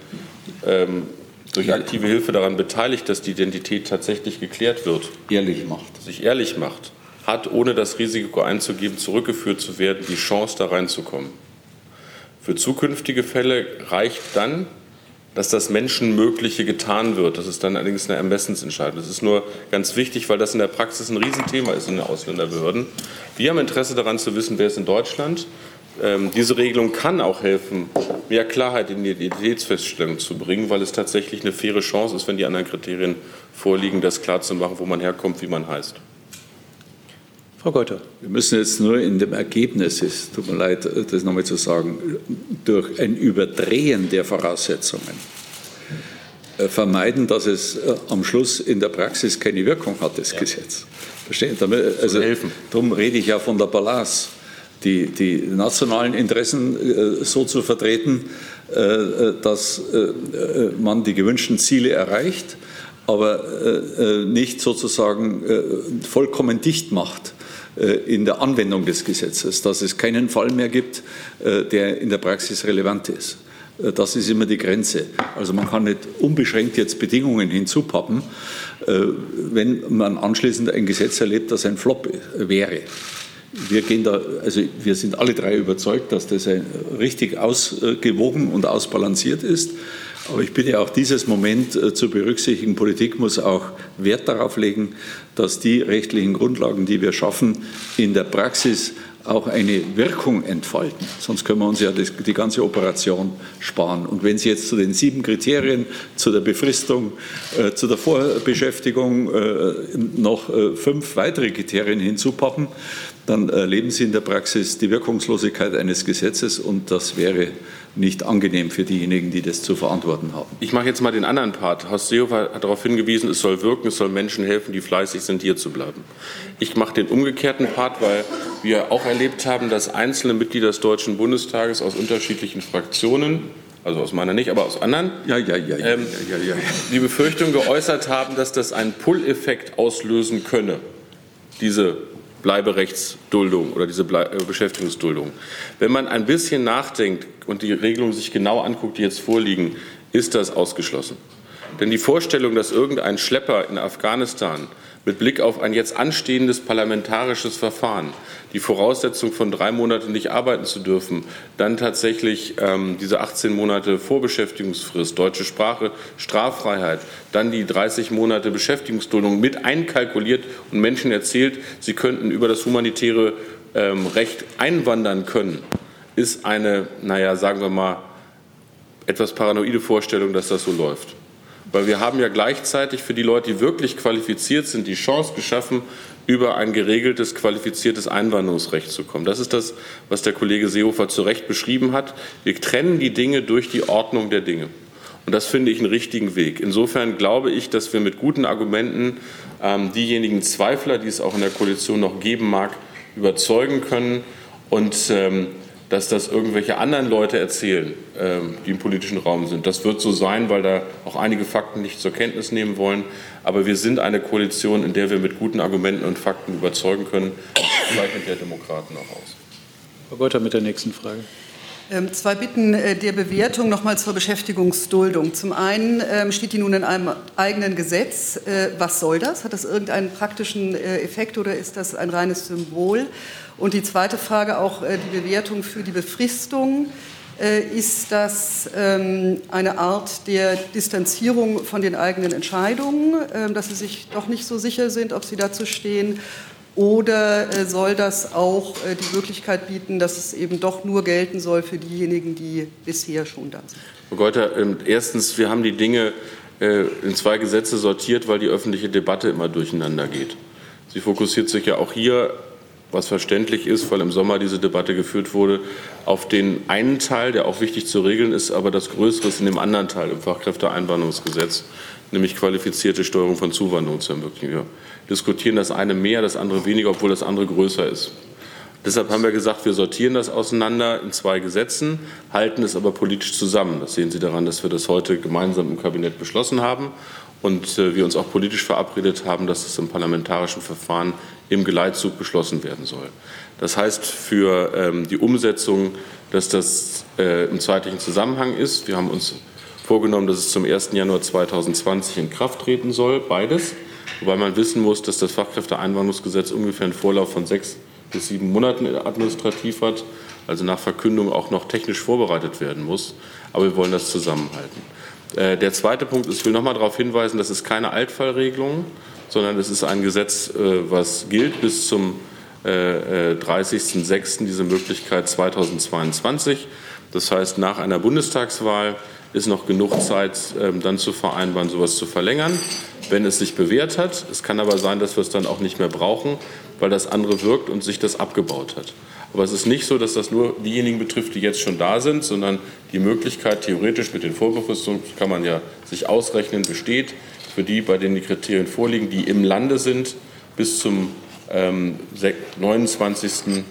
ähm, durch aktive Hilfe daran beteiligt, dass die Identität tatsächlich geklärt wird, ehrlich macht, sich ehrlich macht, hat, ohne das Risiko einzugeben, zurückgeführt zu werden, die Chance, da reinzukommen. Für zukünftige Fälle reicht dann, dass das Menschenmögliche getan wird. Das ist dann allerdings eine Ermessensentscheidung. Das ist nur ganz wichtig, weil das in der Praxis ein Riesenthema ist in den Ausländerbehörden. Wir haben Interesse daran zu wissen, wer ist in Deutschland. Ähm, diese Regelung kann auch helfen, mehr Klarheit in die Identitätsfeststellung zu bringen, weil es tatsächlich eine faire Chance ist, wenn die anderen Kriterien vorliegen, das klarzumachen, wo man herkommt, wie man heißt. Frau Geuter. Wir müssen jetzt nur in dem Ergebnis, es tut mir leid, das nochmal zu sagen, durch ein Überdrehen der Voraussetzungen äh, vermeiden, dass es äh, am Schluss in der Praxis keine Wirkung hat, das ja. Gesetz. Verstehen? Also, darum rede ich ja von der Balance. Die, die nationalen Interessen äh, so zu vertreten, dass man die gewünschten Ziele erreicht, aber nicht sozusagen vollkommen dicht macht in der Anwendung des Gesetzes, dass es keinen Fall mehr gibt, äh, der in der Praxis relevant ist. Äh, das ist immer die Grenze. Also man kann nicht unbeschränkt jetzt Bedingungen hinzupappen, wenn man anschließend ein Gesetz erlebt, das ein Flop wäre. Wir gehen da, also wir sind alle drei überzeugt, dass das richtig ausgewogen und ausbalanciert ist. Aber ich bitte auch dieses Moment äh, zu berücksichtigen. Politik muss auch Wert darauf legen, dass die rechtlichen Grundlagen, die wir schaffen, in der Praxis auch eine Wirkung entfalten. Sonst können wir uns ja das, die ganze Operation sparen. Und wenn Sie jetzt zu den sieben Kriterien, zu der Befristung, äh, zu der Vorbeschäftigung äh, noch äh, fünf weitere Kriterien hinzupappen, dann erleben Sie in der Praxis die Wirkungslosigkeit eines Gesetzes und das wäre nicht angenehm für diejenigen, die das zu verantworten haben. Ich mache jetzt mal den anderen Part. Horst Seehofer hat darauf hingewiesen, es soll wirken, es soll Menschen helfen, die fleißig sind, hier zu bleiben. Ich mache den umgekehrten Part, weil wir auch erlebt haben, dass einzelne Mitglieder des Deutschen Bundestages aus unterschiedlichen Fraktionen also aus meiner nicht, aber aus anderen, ja, ja, ja, ähm, ja, ja, ja, die Befürchtung geäußert haben, dass das einen Pull-Effekt auslösen könne, diese Bleiberechtsduldung oder diese Ble äh, Beschäftigungsduldung. Wenn man ein bisschen nachdenkt und die Regelungen sich genau anguckt, die jetzt vorliegen, ist das ausgeschlossen. Denn die Vorstellung, dass irgendein Schlepper in Afghanistan mit Blick auf ein jetzt anstehendes parlamentarisches Verfahren, die Voraussetzung von drei Monaten nicht arbeiten zu dürfen, dann tatsächlich ähm, diese 18 Monate Vorbeschäftigungsfrist, deutsche Sprache, Straffreiheit, dann die 30 Monate Beschäftigungsduldung mit einkalkuliert und Menschen erzählt, sie könnten über das humanitäre ähm, Recht einwandern können, ist eine, naja, sagen wir mal, etwas paranoide Vorstellung, dass das so läuft. Weil wir haben ja gleichzeitig für die Leute, die wirklich qualifiziert sind, die Chance geschaffen, über ein geregeltes, qualifiziertes Einwanderungsrecht zu kommen. Das ist das, was der Kollege Seehofer zu Recht beschrieben hat. Wir trennen die Dinge durch die Ordnung der Dinge. Und das finde ich einen richtigen Weg. Insofern glaube ich, dass wir mit guten Argumenten ähm, diejenigen Zweifler, die es auch in der Koalition noch geben mag, überzeugen können. Und ähm, dass das irgendwelche anderen Leute erzählen, ähm, die im politischen Raum sind. Das wird so sein, weil da auch einige Fakten nicht zur Kenntnis nehmen wollen. Aber wir sind eine Koalition, in der wir mit guten Argumenten und Fakten überzeugen können. Das zeichnet der Demokraten auch aus. Frau Geuter mit der nächsten Frage. Ähm, zwei Bitten äh, der Bewertung nochmal zur Beschäftigungsduldung. Zum einen ähm, steht die nun in einem eigenen Gesetz. Äh, was soll das? Hat das irgendeinen praktischen äh, Effekt oder ist das ein reines Symbol? Und die zweite Frage auch die Bewertung für die Befristung. Ist das ähm, eine Art der Distanzierung von den eigenen Entscheidungen, dass Sie sich doch nicht so sicher sind, ob Sie dazu stehen? Oder äh, soll das auch äh, die Möglichkeit bieten, dass es eben doch nur gelten soll für diejenigen, die bisher schon da sind? Frau Geuter, ähm, erstens, wir haben die Dinge äh, in zwei Gesetze sortiert, weil die öffentliche Debatte immer durcheinander geht. Sie fokussiert sich ja auch hier, was verständlich ist, weil im Sommer diese Debatte geführt wurde, auf den einen Teil, der auch wichtig zu regeln ist, aber das Größere ist in dem anderen Teil, im Fachkräfteeinwanderungsgesetz, nämlich qualifizierte Steuerung von Zuwanderung zu ermöglichen. Wir diskutieren das eine mehr, das andere weniger, obwohl das andere größer ist. Deshalb haben wir gesagt, wir sortieren das auseinander in zwei Gesetzen, halten es aber politisch zusammen. Das sehen Sie daran, dass wir das heute gemeinsam im Kabinett beschlossen haben und äh, wir uns auch politisch verabredet haben, dass es im parlamentarischen Verfahren im Geleitzug beschlossen werden soll. Das heißt für ähm, die Umsetzung, dass das äh, im zeitlichen Zusammenhang ist. Wir haben uns vorgenommen, dass es zum 1. Januar 2020 in Kraft treten soll, beides wobei man wissen muss, dass das Fachkräfteeinwanderungsgesetz ungefähr einen Vorlauf von sechs bis sieben Monaten administrativ hat, also nach Verkündung auch noch technisch vorbereitet werden muss. Aber wir wollen das zusammenhalten. Äh, der zweite Punkt ist, ich will noch mal darauf hinweisen, das ist keine Altfallregelung, sondern es ist ein Gesetz, äh, was gilt bis zum 30.06. Äh, diese Möglichkeit 2022. Das heißt, nach einer Bundestagswahl ist noch genug Zeit, ähm, dann zu vereinbaren, sowas zu verlängern wenn es sich bewährt hat. Es kann aber sein, dass wir es dann auch nicht mehr brauchen, weil das andere wirkt und sich das abgebaut hat. Aber es ist nicht so, dass das nur diejenigen betrifft, die jetzt schon da sind, sondern die Möglichkeit theoretisch mit den Vorbefristungen, kann man ja sich ausrechnen, besteht für die, bei denen die Kriterien vorliegen, die im Lande sind, bis zum ähm, 29.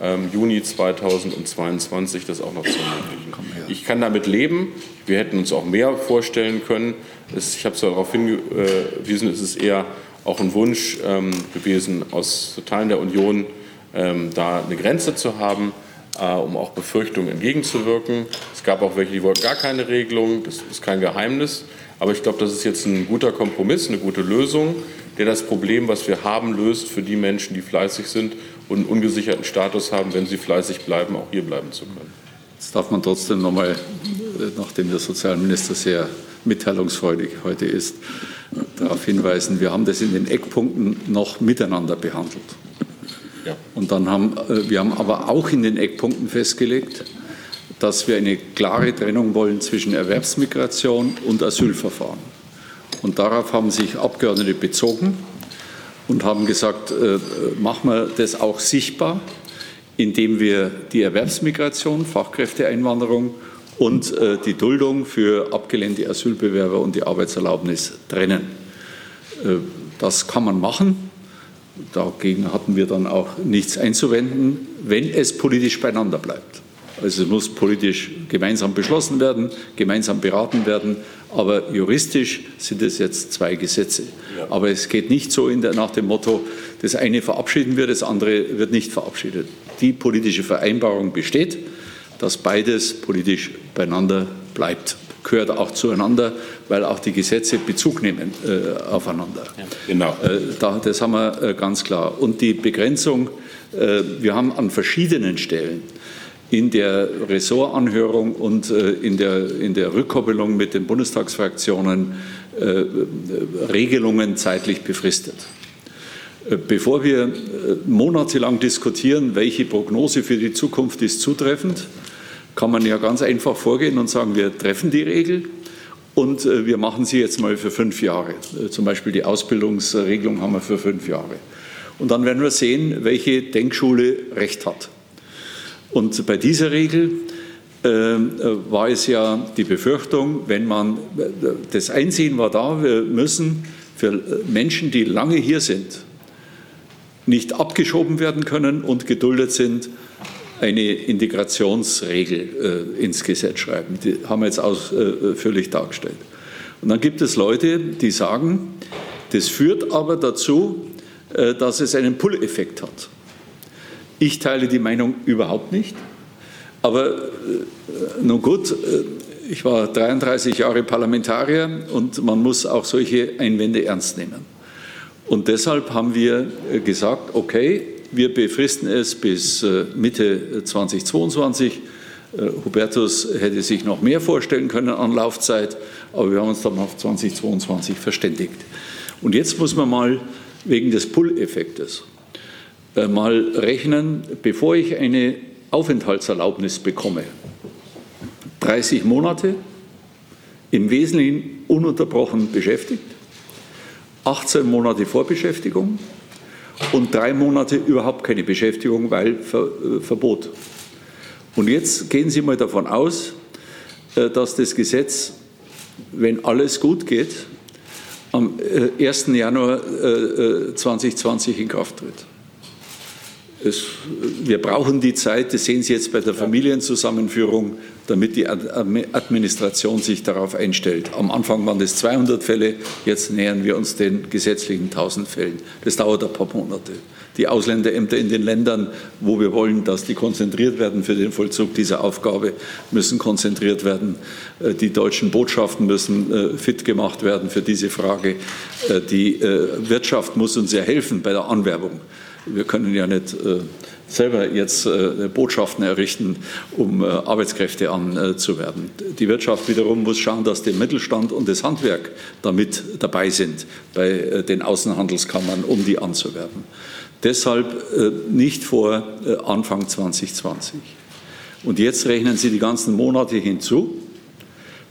Ähm, Juni 2022 das auch noch zu ermöglichen. Ich kann damit leben. Wir hätten uns auch mehr vorstellen können. Ich habe es darauf hingewiesen, es ist eher auch ein Wunsch ähm, gewesen, aus Teilen der Union da eine Grenze zu haben, äh, um auch Befürchtungen entgegenzuwirken. Es gab auch welche, die wollten gar keine Regelung, das ist kein Geheimnis. Aber ich glaube, das ist jetzt ein guter Kompromiss, eine gute Lösung, der das Problem, was wir haben, löst für die Menschen, die fleißig sind und einen ungesicherten Status haben, wenn sie fleißig bleiben, auch hier bleiben zu können. Jetzt darf man trotzdem noch mal, nachdem der Sozialminister sehr mitteilungsfreudig heute ist, darauf hinweisen, wir haben das in den Eckpunkten noch miteinander behandelt. Und dann haben äh, wir haben aber auch in den Eckpunkten festgelegt, dass wir eine klare Trennung wollen zwischen Erwerbsmigration und Asylverfahren. Und darauf haben sich Abgeordnete bezogen und haben gesagt, äh, machen wir das auch sichtbar, indem wir die Erwerbsmigration, Fachkräfteeinwanderung und äh, die Duldung für abgelehnte Asylbewerber und die Arbeitserlaubnis trennen. Äh, das kann man machen. Dagegen hatten wir dann auch nichts einzuwenden, wenn es politisch beieinander bleibt. Also es muss politisch gemeinsam beschlossen werden, gemeinsam beraten werden, aber juristisch sind es jetzt zwei Gesetze. Aber es geht nicht so der, nach dem Motto, das eine verabschieden wir, das andere wird nicht verabschiedet. Die politische Vereinbarung besteht dass beides politisch beieinander bleibt. Gehört auch zueinander, weil auch die Gesetze Bezug nehmen äh, aufeinander. Ja, genau. Äh, da, das haben wir äh, ganz klar. Und die Begrenzung, äh, wir haben an verschiedenen Stellen in der Ressortanhörung und äh, in der, in der Rückkoppelung mit den Bundestagsfraktionen äh, Regelungen zeitlich befristet. Bevor wir monatelang diskutieren, welche Prognose für die Zukunft ist zutreffend, kann man ja ganz einfach vorgehen und sagen, wir treffen die Regel und äh, wir machen sie jetzt mal für fünf Jahre. Äh, zum Beispiel die Ausbildungsregelung haben wir für fünf Jahre. Und dann werden wir sehen, welche Denkschule recht hat. Und bei dieser Regel äh, war es ja die Befürchtung, wenn man, das Einsehen war da, wir müssen für Menschen, die lange hier sind, nicht abgeschoben werden können und geduldet sind, eine Integrationsregel äh, ins Gesetz schreiben. Die haben wir jetzt ausführlich äh, dargestellt. Und dann gibt es Leute, die sagen, das führt aber dazu, äh, dass es einen Pull-Effekt hat. Ich teile die Meinung überhaupt nicht. Aber nun gut, äh, ich war 33 Jahre Parlamentarier und man muss auch solche Einwände ernst nehmen. Und deshalb haben wir äh, gesagt, okay, wir befristen es bis äh, Mitte 2022. Hubertus hätte sich noch mehr vorstellen können an Laufzeit, aber wir haben uns dann auf 2022 verständigt. Und jetzt muss man mal wegen des Pull-Effektes mal rechnen, bevor ich eine Aufenthaltserlaubnis bekomme, 30 Monate, im Wesentlichen ununterbrochen beschäftigt, 18 Monate Vorbeschäftigung und drei Monate überhaupt keine Beschäftigung, weil Ver, äh, Verbot. Und jetzt gehen Sie mal davon aus, äh, dass das Gesetz, wenn alles gut geht, am 1. Äh, Januar äh, 2020 in Kraft tritt. Es, wir brauchen die Zeit, das sehen Sie jetzt bei der Familienzusammenführung, damit die Administration sich darauf einstellt. Am Anfang waren das 200 Fälle, jetzt nähern wir uns den gesetzlichen 1000 Fällen. Das dauert ein paar Monate. Die Ausländerämter in den Ländern, wo wir wollen, dass die konzentriert werden für den Vollzug dieser Aufgabe, müssen konzentriert werden. Äh, die deutschen Botschaften müssen äh, fit gemacht werden für diese Frage. Äh, die Wirtschaft muss uns ja helfen bei der Anwerbung. Wir können ja nicht äh, selber jetzt äh, Botschaften errichten, um äh, Arbeitskräfte anzuwerben. Die Wirtschaft wiederum muss schauen, dass der Mittelstand und das Handwerk damit dabei sind bei den Außenhandelskammern, um die anzuwerben. Deshalb nicht vor Anfang 2020. Und jetzt rechnen Sie die ganzen Monate hinzu.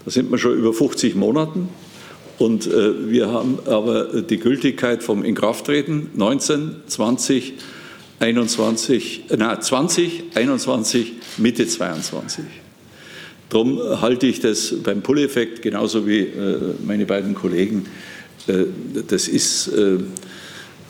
Da sind wir schon über 50 Monaten. Und äh, wir haben aber die Gültigkeit vom Inkrafttreten 19, 20, 21, na, 20, 21, Mitte 22. Darum halte ich das beim Pull-Effekt genauso wie äh, meine beiden Kollegen. Äh, das ist äh,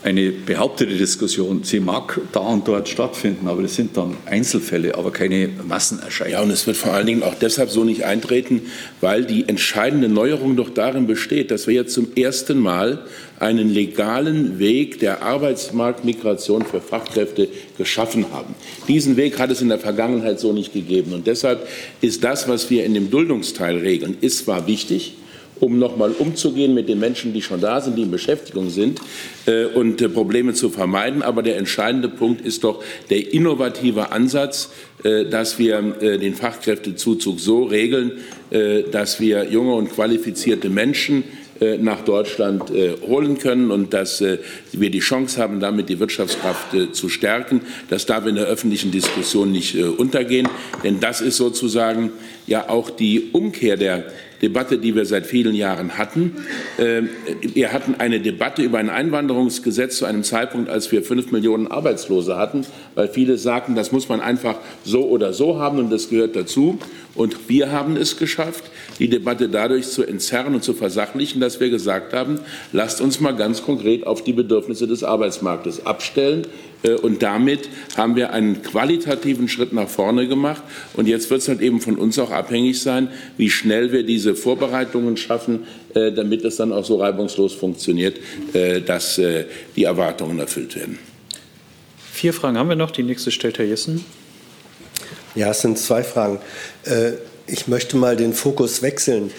eine behauptete Diskussion. Sie mag da und dort stattfinden, aber das sind dann Einzelfälle, aber keine Massenerscheinungen. Ja, und es wird vor allen Dingen auch deshalb so nicht eintreten, weil die entscheidende Neuerung doch darin besteht, dass wir jetzt zum ersten Mal einen legalen Weg der Arbeitsmarktmigration für Fachkräfte geschaffen haben. Diesen Weg hat es in der Vergangenheit so nicht gegeben. Und deshalb ist das, was wir in dem Duldungsteil regeln, ist zwar wichtig, um nochmal umzugehen mit den Menschen, die schon da sind, die in Beschäftigung sind äh, und äh, Probleme zu vermeiden. Aber der entscheidende Punkt ist doch der innovative Ansatz, äh, dass wir äh, den Fachkräftezuzug so regeln, äh, dass wir junge und qualifizierte Menschen äh, nach Deutschland holen können und dass wir die Chance haben, damit die Wirtschaftskraft zu stärken. Das darf in der öffentlichen Diskussion nicht untergehen, denn das ist sozusagen ja auch die Umkehr der Debatte, die wir seit vielen Jahren hatten. Ähm, wir hatten eine Debatte über ein Einwanderungsgesetz zu einem Zeitpunkt, als wir fünf Millionen Arbeitslose hatten, weil viele sagten, das muss man einfach so oder so haben und das gehört dazu. Und wir haben es geschafft, die Debatte dadurch zu entzerren und zu versachlichen, dass wir gesagt haben, lasst uns mal ganz konkret auf die Bedürfnisse des Arbeitsmarktes abstellen. Äh, und damit haben wir einen qualitativen Schritt nach vorne gemacht. Und jetzt wird es halt eben von uns auch abhängig sein, wie schnell wir diese Vorbereitungen schaffen, äh, damit es dann auch so reibungslos funktioniert, äh, dass die Erwartungen erfüllt werden. Vier Fragen haben wir noch. Die nächste stellt Herr Jessen. Ja, es sind zwei Fragen. Ich möchte mal den Fokus wechseln.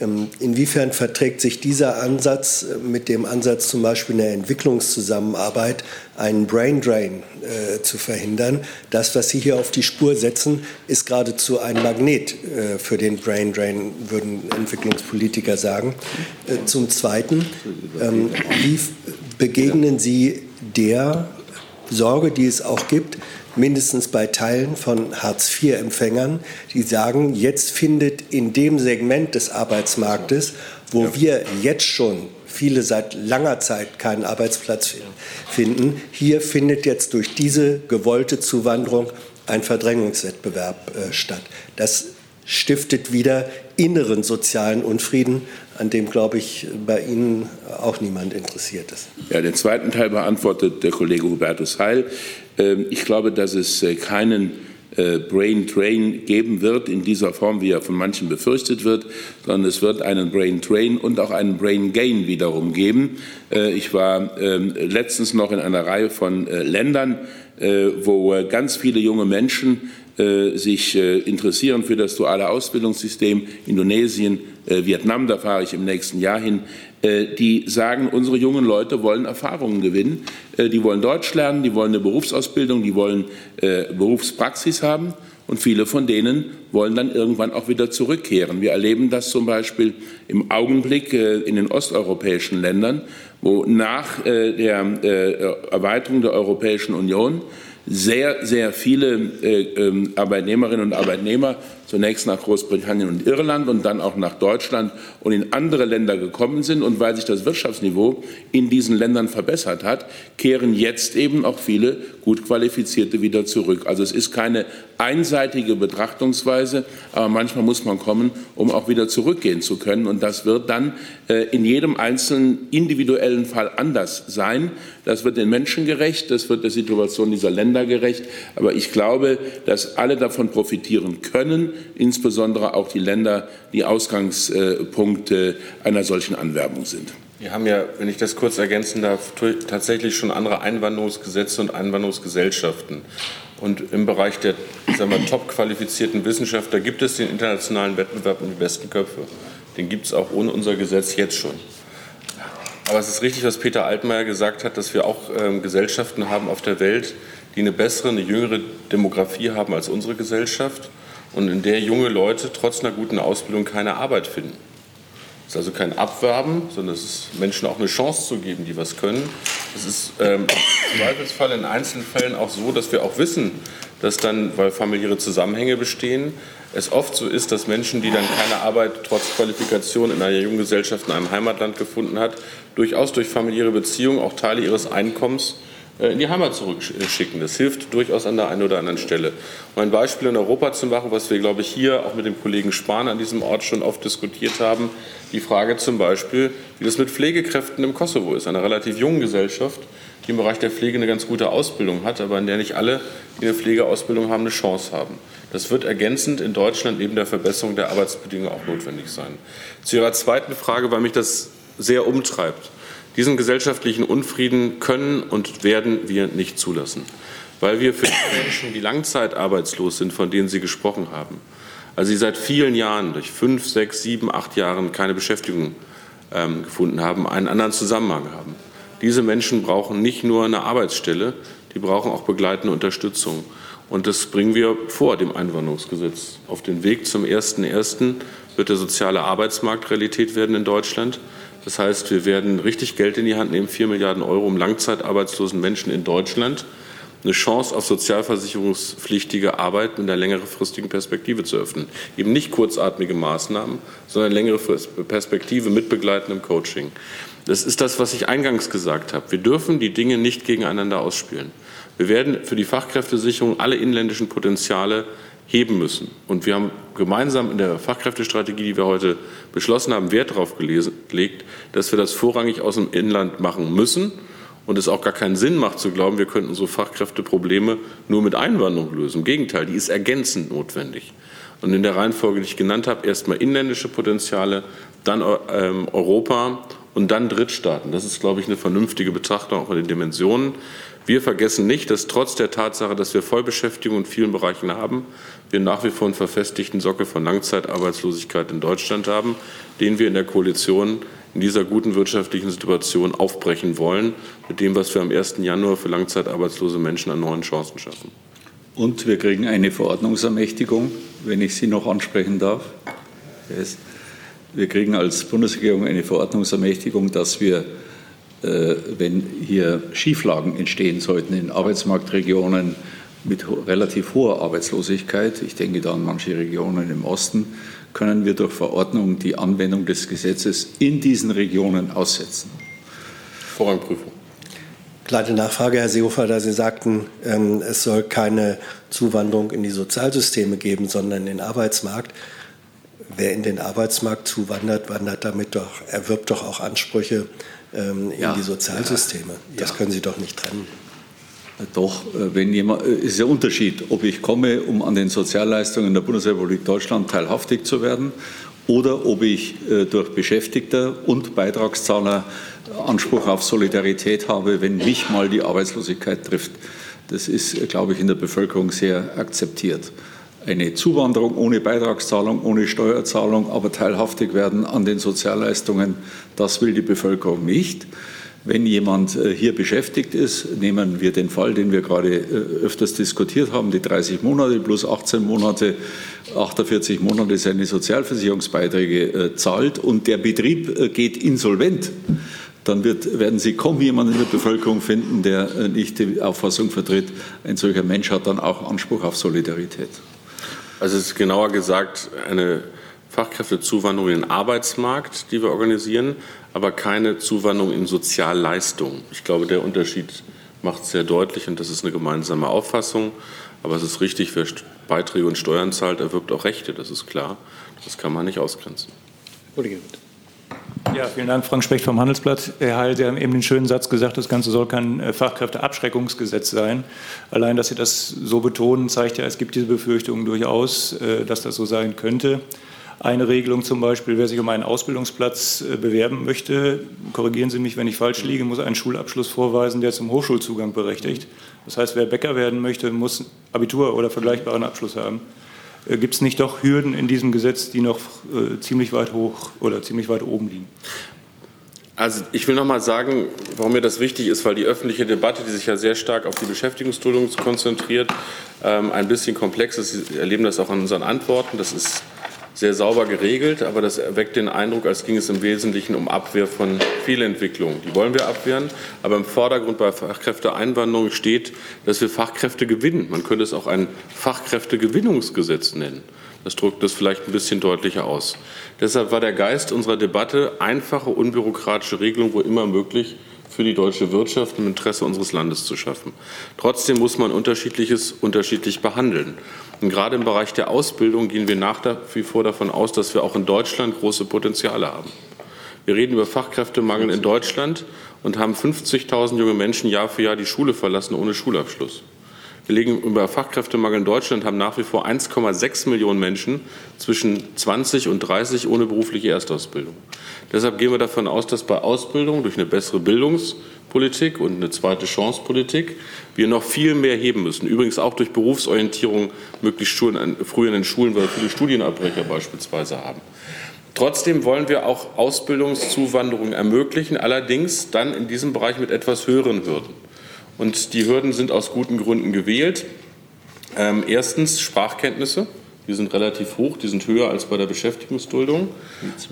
Ähm, inwiefern verträgt sich dieser Ansatz äh, mit dem Ansatz zum Beispiel in der Entwicklungszusammenarbeit, einen Brain Drain äh, zu verhindern? Das, was Sie hier auf die Spur setzen, ist geradezu ein Magnet äh, für den Brain Drain, würden Entwicklungspolitiker sagen. Äh, zum Zweiten, ähm, wie begegnen Sie der Sorge, die es auch gibt, mindestens bei Teilen von Hartz-IV-Empfängern, die sagen, jetzt findet in dem Segment des Arbeitsmarktes, wo ja. wir jetzt schon viele seit langer Zeit keinen Arbeitsplatz finden, hier findet jetzt durch diese gewollte Zuwanderung ein Verdrängungswettbewerb äh, statt. Das stiftet wieder inneren sozialen Unfrieden, an dem, glaube ich, bei Ihnen auch niemand interessiert ist. Ja, den zweiten Teil beantwortet der Kollege Hubertus Heil. Ähm, ich glaube, dass es äh, keinen äh, Brain Drain geben wird in dieser Form, wie er von manchen befürchtet wird, sondern es wird einen Brain Drain und auch einen Brain Gain wiederum geben. Äh, ich war ähm, letztens noch in einer Reihe von Ländern, wo ganz viele junge Menschen sich äh, interessieren für das duale Ausbildungssystem. Indonesien, äh, Vietnam, da fahre ich im nächsten Jahr hin. Äh, die sagen, unsere jungen Leute wollen Erfahrungen gewinnen. Äh, die wollen Deutsch lernen, die wollen eine Berufsausbildung, die wollen äh, Berufspraxis haben. Und viele von denen wollen dann irgendwann auch wieder zurückkehren. Wir erleben das zum Beispiel im Augenblick in den osteuropäischen Ländern, wo nach der Erweiterung der Europäischen Union sehr, sehr viele ähm, Arbeitnehmerinnen und Arbeitnehmer zunächst nach Großbritannien und Irland und dann auch nach Deutschland und in andere Länder gekommen sind. Und weil sich das Wirtschaftsniveau in diesen Ländern verbessert hat, kehren jetzt eben auch viele gut qualifizierte wieder zurück. Also es ist keine einseitige Betrachtungsweise, aber manchmal muss man kommen, um auch wieder zurückgehen zu können. Und das wird dann äh, in jedem einzelnen individuellen Fall anders sein. Das wird den Menschen gerecht, das wird der Situation dieser Länder gerecht. Aber ich glaube, dass alle davon profitieren können, insbesondere auch die Länder, die Ausgangspunkte einer solchen Anwerbung sind. Wir haben ja, wenn ich das kurz ergänzen darf, tatsächlich schon andere Einwanderungsgesetze und Einwanderungsgesellschaften. Und im Bereich der sagen wir, top qualifizierten Wissenschaftler gibt es den internationalen Wettbewerb um die besten Köpfe. Den gibt es auch ohne unser Gesetz jetzt schon. Aber es ist richtig, was Peter Altmaier gesagt hat, dass wir auch ähm, Gesellschaften haben auf der Welt, die eine bessere, eine jüngere Demografie haben als unsere Gesellschaft und in der junge Leute trotz einer guten Ausbildung keine Arbeit finden. Es ist also kein Abwerben, sondern es ist Menschen auch eine Chance zu geben, die was können. Es ist ähm, im Zweifelsfall in einzelnen Fällen auch so, dass wir auch wissen, dass dann, weil familiäre Zusammenhänge bestehen, es oft so ist, dass Menschen, die dann keine Arbeit trotz Qualifikation in einer jungen Gesellschaft in einem Heimatland gefunden hat, durchaus durch familiäre Beziehungen auch Teile ihres Einkommens in die Heimat zurückschicken. Das hilft durchaus an der einen oder anderen Stelle. Um ein Beispiel in Europa zu machen, was wir, glaube ich, hier auch mit dem Kollegen Spahn an diesem Ort schon oft diskutiert haben, die Frage zum Beispiel, wie das mit Pflegekräften im Kosovo ist, einer relativ jungen Gesellschaft, die im Bereich der Pflege eine ganz gute Ausbildung hat, aber in der nicht alle, die eine Pflegeausbildung haben, eine Chance haben. Das wird ergänzend in Deutschland neben der Verbesserung der Arbeitsbedingungen auch notwendig sein. Zu Ihrer zweiten Frage, weil mich das sehr umtreibt. Diesen gesellschaftlichen Unfrieden können und werden wir nicht zulassen, weil wir für die Menschen, die langzeitarbeitslos sind, von denen Sie gesprochen haben, also die seit vielen Jahren, durch fünf, sechs, sieben, acht Jahren keine Beschäftigung ähm, gefunden haben, einen anderen Zusammenhang haben. Diese Menschen brauchen nicht nur eine Arbeitsstelle, die brauchen auch begleitende Unterstützung. Und das bringen wir vor dem Einwanderungsgesetz. Auf den Weg zum 1.1. wird der soziale Arbeitsmarkt Realität werden in Deutschland. Das heißt, wir werden richtig Geld in die Hand nehmen, 4 Milliarden Euro, um langzeitarbeitslosen Menschen in Deutschland eine Chance auf sozialversicherungspflichtige Arbeit mit einer längerfristigen Perspektive zu öffnen. Eben nicht kurzatmige Maßnahmen, sondern längere Perspektive mit begleitendem Coaching. Das ist das, was ich eingangs gesagt habe. Wir dürfen die Dinge nicht gegeneinander ausspielen. Wir werden für die Fachkräftesicherung alle inländischen Potenziale heben müssen. Und wir haben gemeinsam in der Fachkräftestrategie, die wir heute beschlossen haben, Wert darauf gelegt, dass wir das vorrangig aus dem Inland machen müssen und es auch gar keinen Sinn macht zu glauben, wir könnten so Fachkräfteprobleme nur mit Einwanderung lösen. Im Gegenteil, die ist ergänzend notwendig. Und in der Reihenfolge, die ich genannt habe, erstmal inländische Potenziale, dann ähm, Europa und dann Drittstaaten. Das ist, glaube ich, eine vernünftige Betrachtung auch von den Dimensionen. Wir vergessen nicht, dass trotz der Tatsache, dass wir Vollbeschäftigung in vielen Bereichen haben, wir nach wie vor einen verfestigten Sockel von Langzeitarbeitslosigkeit in Deutschland haben, den wir in der Koalition in dieser guten wirtschaftlichen Situation aufbrechen wollen, mit dem, was wir am 1. Januar für langzeitarbeitslose Menschen an neuen Chancen schaffen. Und wir kriegen eine Verordnungsermächtigung, wenn ich Sie noch ansprechen darf. Wir kriegen als Bundesregierung eine Verordnungsermächtigung, dass wir wenn hier Schieflagen entstehen sollten in Arbeitsmarktregionen mit relativ hoher Arbeitslosigkeit, ich denke da an manche Regionen im Osten, können wir durch Verordnung die Anwendung des Gesetzes in diesen Regionen aussetzen. Vorrangprüfung. Kleine Nachfrage, Herr Seehofer, da Sie sagten, ähm, es soll keine Zuwanderung in die Sozialsysteme geben, sondern in den Arbeitsmarkt. Wer in den Arbeitsmarkt zuwandert, wandert damit doch, erwirbt doch auch Ansprüche ähm, in ja, die Sozialsysteme. Ja, das ja. können Sie doch nicht trennen. Doch, äh, wenn jemand, äh, ist ja Unterschied, ob ich komme, um an den Sozialleistungen der Bundesrepublik Deutschland teilhaftig zu werden oder ob ich äh, durch Beschäftigter und Beitragszahler Anspruch auf Solidarität habe, wenn mich mal die Arbeitslosigkeit trifft. Das ist, glaube ich, in der Bevölkerung sehr akzeptiert. Eine Zuwanderung ohne Beitragszahlung, ohne Steuerzahlung, aber teilhaftig werden an den Sozialleistungen, das will die Bevölkerung nicht. Wenn jemand äh, hier beschäftigt ist, nehmen wir den Fall, den wir gerade äh, öfters diskutiert haben, die 30 Monate plus 18 Monate, 48 Monate seine Sozialversicherungsbeiträge äh, zahlt und der Betrieb geht insolvent, dann wird, werden Sie kaum jemanden in der Bevölkerung finden, der nicht die Auffassung vertritt, ein solcher Mensch hat dann auch Anspruch auf Solidarität. Also es ist genauer gesagt eine Fachkräftezuwanderung in den Arbeitsmarkt, die wir organisieren, aber keine Zuwanderung in Sozialleistungen. Ich glaube, der Unterschied macht es sehr deutlich und das ist eine gemeinsame Auffassung. Aber es ist richtig, wer Beiträge und Steuern zahlt, erwirbt auch Rechte, das ist klar. Das kann man nicht ausgrenzen. Kollege ja, vielen Dank, Frank Specht vom Handelsblatt. Herr Heil, Sie haben eben den schönen Satz gesagt, das Ganze soll kein äh, Fachkräfteabschreckungsgesetz sein. Allein, dass Sie das so betonen, zeigt ja, es gibt diese Befürchtungen durchaus, äh, dass das so sein könnte. Eine Regelung zum Beispiel, wer sich um einen Ausbildungsplatz äh, bewerben möchte, korrigieren Sie mich, wenn ich falsch liege, muss einen Schulabschluss vorweisen, der zum Hochschulzugang berechtigt. Das heißt, wer Bäcker werden möchte, muss Abitur oder vergleichbaren Abschluss haben. Äh, Gibt es nicht doch Hürden in diesem Gesetz, die noch äh, ziemlich weit hoch oder ziemlich weit oben liegen? Also ich will noch mal sagen, warum mir das wichtig ist, weil die öffentliche Debatte, die sich ja sehr stark auf die Beschäftigungsduldung konzentriert, ähm, ein bisschen komplex ist. Sie erleben das auch an unseren Antworten. Das ist sehr sauber geregelt, aber das erweckt den Eindruck, als ging es im Wesentlichen um Abwehr von Fehlentwicklungen. Die wollen wir abwehren, aber im Vordergrund bei Fachkräfteeinwanderung steht, dass wir Fachkräfte gewinnen. Man könnte es auch ein Fachkräftegewinnungsgesetz nennen. Das drückt das vielleicht ein bisschen deutlicher aus. Deshalb war der Geist unserer Debatte einfache, unbürokratische Regelung, wo immer möglich, für die deutsche Wirtschaft im Interesse unseres Landes zu schaffen. Trotzdem muss man Unterschiedliches unterschiedlich behandeln. Und gerade im Bereich der Ausbildung gehen wir nach wie vor davon aus, dass wir auch in Deutschland große Potenziale haben. Wir reden über Fachkräftemangel in Deutschland und haben 50.000 junge Menschen Jahr für Jahr die Schule verlassen ohne Schulabschluss. Wir legen über Fachkräftemangel in Deutschland, haben nach wie vor 1,6 Millionen Menschen zwischen 20 und 30 ohne berufliche Erstausbildung. Deshalb gehen wir davon aus, dass bei Ausbildung durch eine bessere Bildungspolitik und eine zweite Chancepolitik wir noch viel mehr heben müssen. Übrigens auch durch Berufsorientierung möglichst früh in den Schulen, weil wir viele Studienabbrecher beispielsweise haben. Trotzdem wollen wir auch Ausbildungszuwanderung ermöglichen, allerdings dann in diesem Bereich mit etwas höheren Hürden. Und die Hürden sind aus guten Gründen gewählt. Ähm, erstens Sprachkenntnisse. Die sind relativ hoch, die sind höher als bei der Beschäftigungsduldung.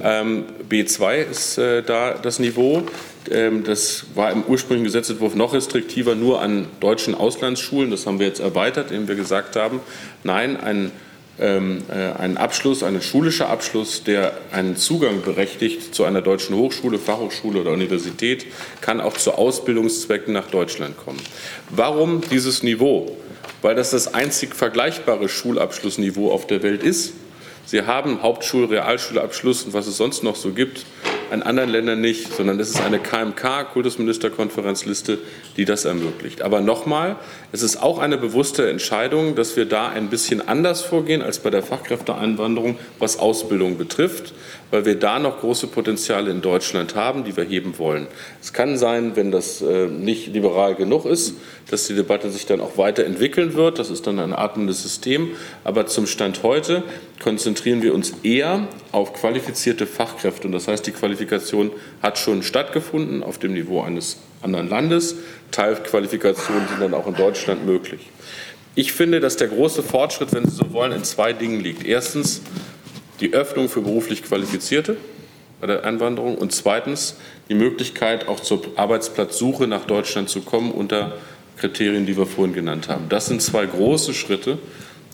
Ähm, B2 ist äh, da das Niveau. Ähm, das war im ursprünglichen Gesetzentwurf noch restriktiver, nur an deutschen Auslandsschulen. Das haben wir jetzt erweitert, indem wir gesagt haben, nein, ein ähm, äh, einen Abschluss, einen schulischen Abschluss, der einen Zugang berechtigt zu einer deutschen Hochschule, Fachhochschule oder Universität, kann auch zu Ausbildungszwecken nach Deutschland kommen. Warum dieses Niveau? Weil das das einzig vergleichbare Schulabschlussniveau auf der Welt ist. Sie haben Hauptschul-, Realschulabschluss und was es sonst noch so gibt, in anderen Ländern nicht, sondern das ist eine KMK, Kultusministerkonferenzliste, die das ermöglicht. Aber nochmal, es ist auch eine bewusste Entscheidung, dass wir da ein bisschen anders vorgehen als bei der Fachkräfteeinwanderung, was Ausbildung betrifft, weil wir da noch große Potenziale in Deutschland haben, die wir heben wollen. Es kann sein, wenn das äh, nicht liberal genug ist, dass die Debatte sich dann auch weiterentwickeln wird. Das ist dann ein atmendes System. Aber zum Stand heute konzentrieren wir uns eher auf qualifizierte Fachkräfte. Und das heißt, die Qualifikation hat schon stattgefunden auf dem Niveau eines anderen Landes. Teilqualifikationen sind dann auch in Deutschland möglich. Ich finde, dass der große Fortschritt, wenn Sie so wollen, in zwei Dingen liegt. Erstens die Öffnung für beruflich Qualifizierte bei der Einwanderung und zweitens die Möglichkeit, auch zur Arbeitsplatzsuche nach Deutschland zu kommen unter Kriterien, die wir vorhin genannt haben. Das sind zwei große Schritte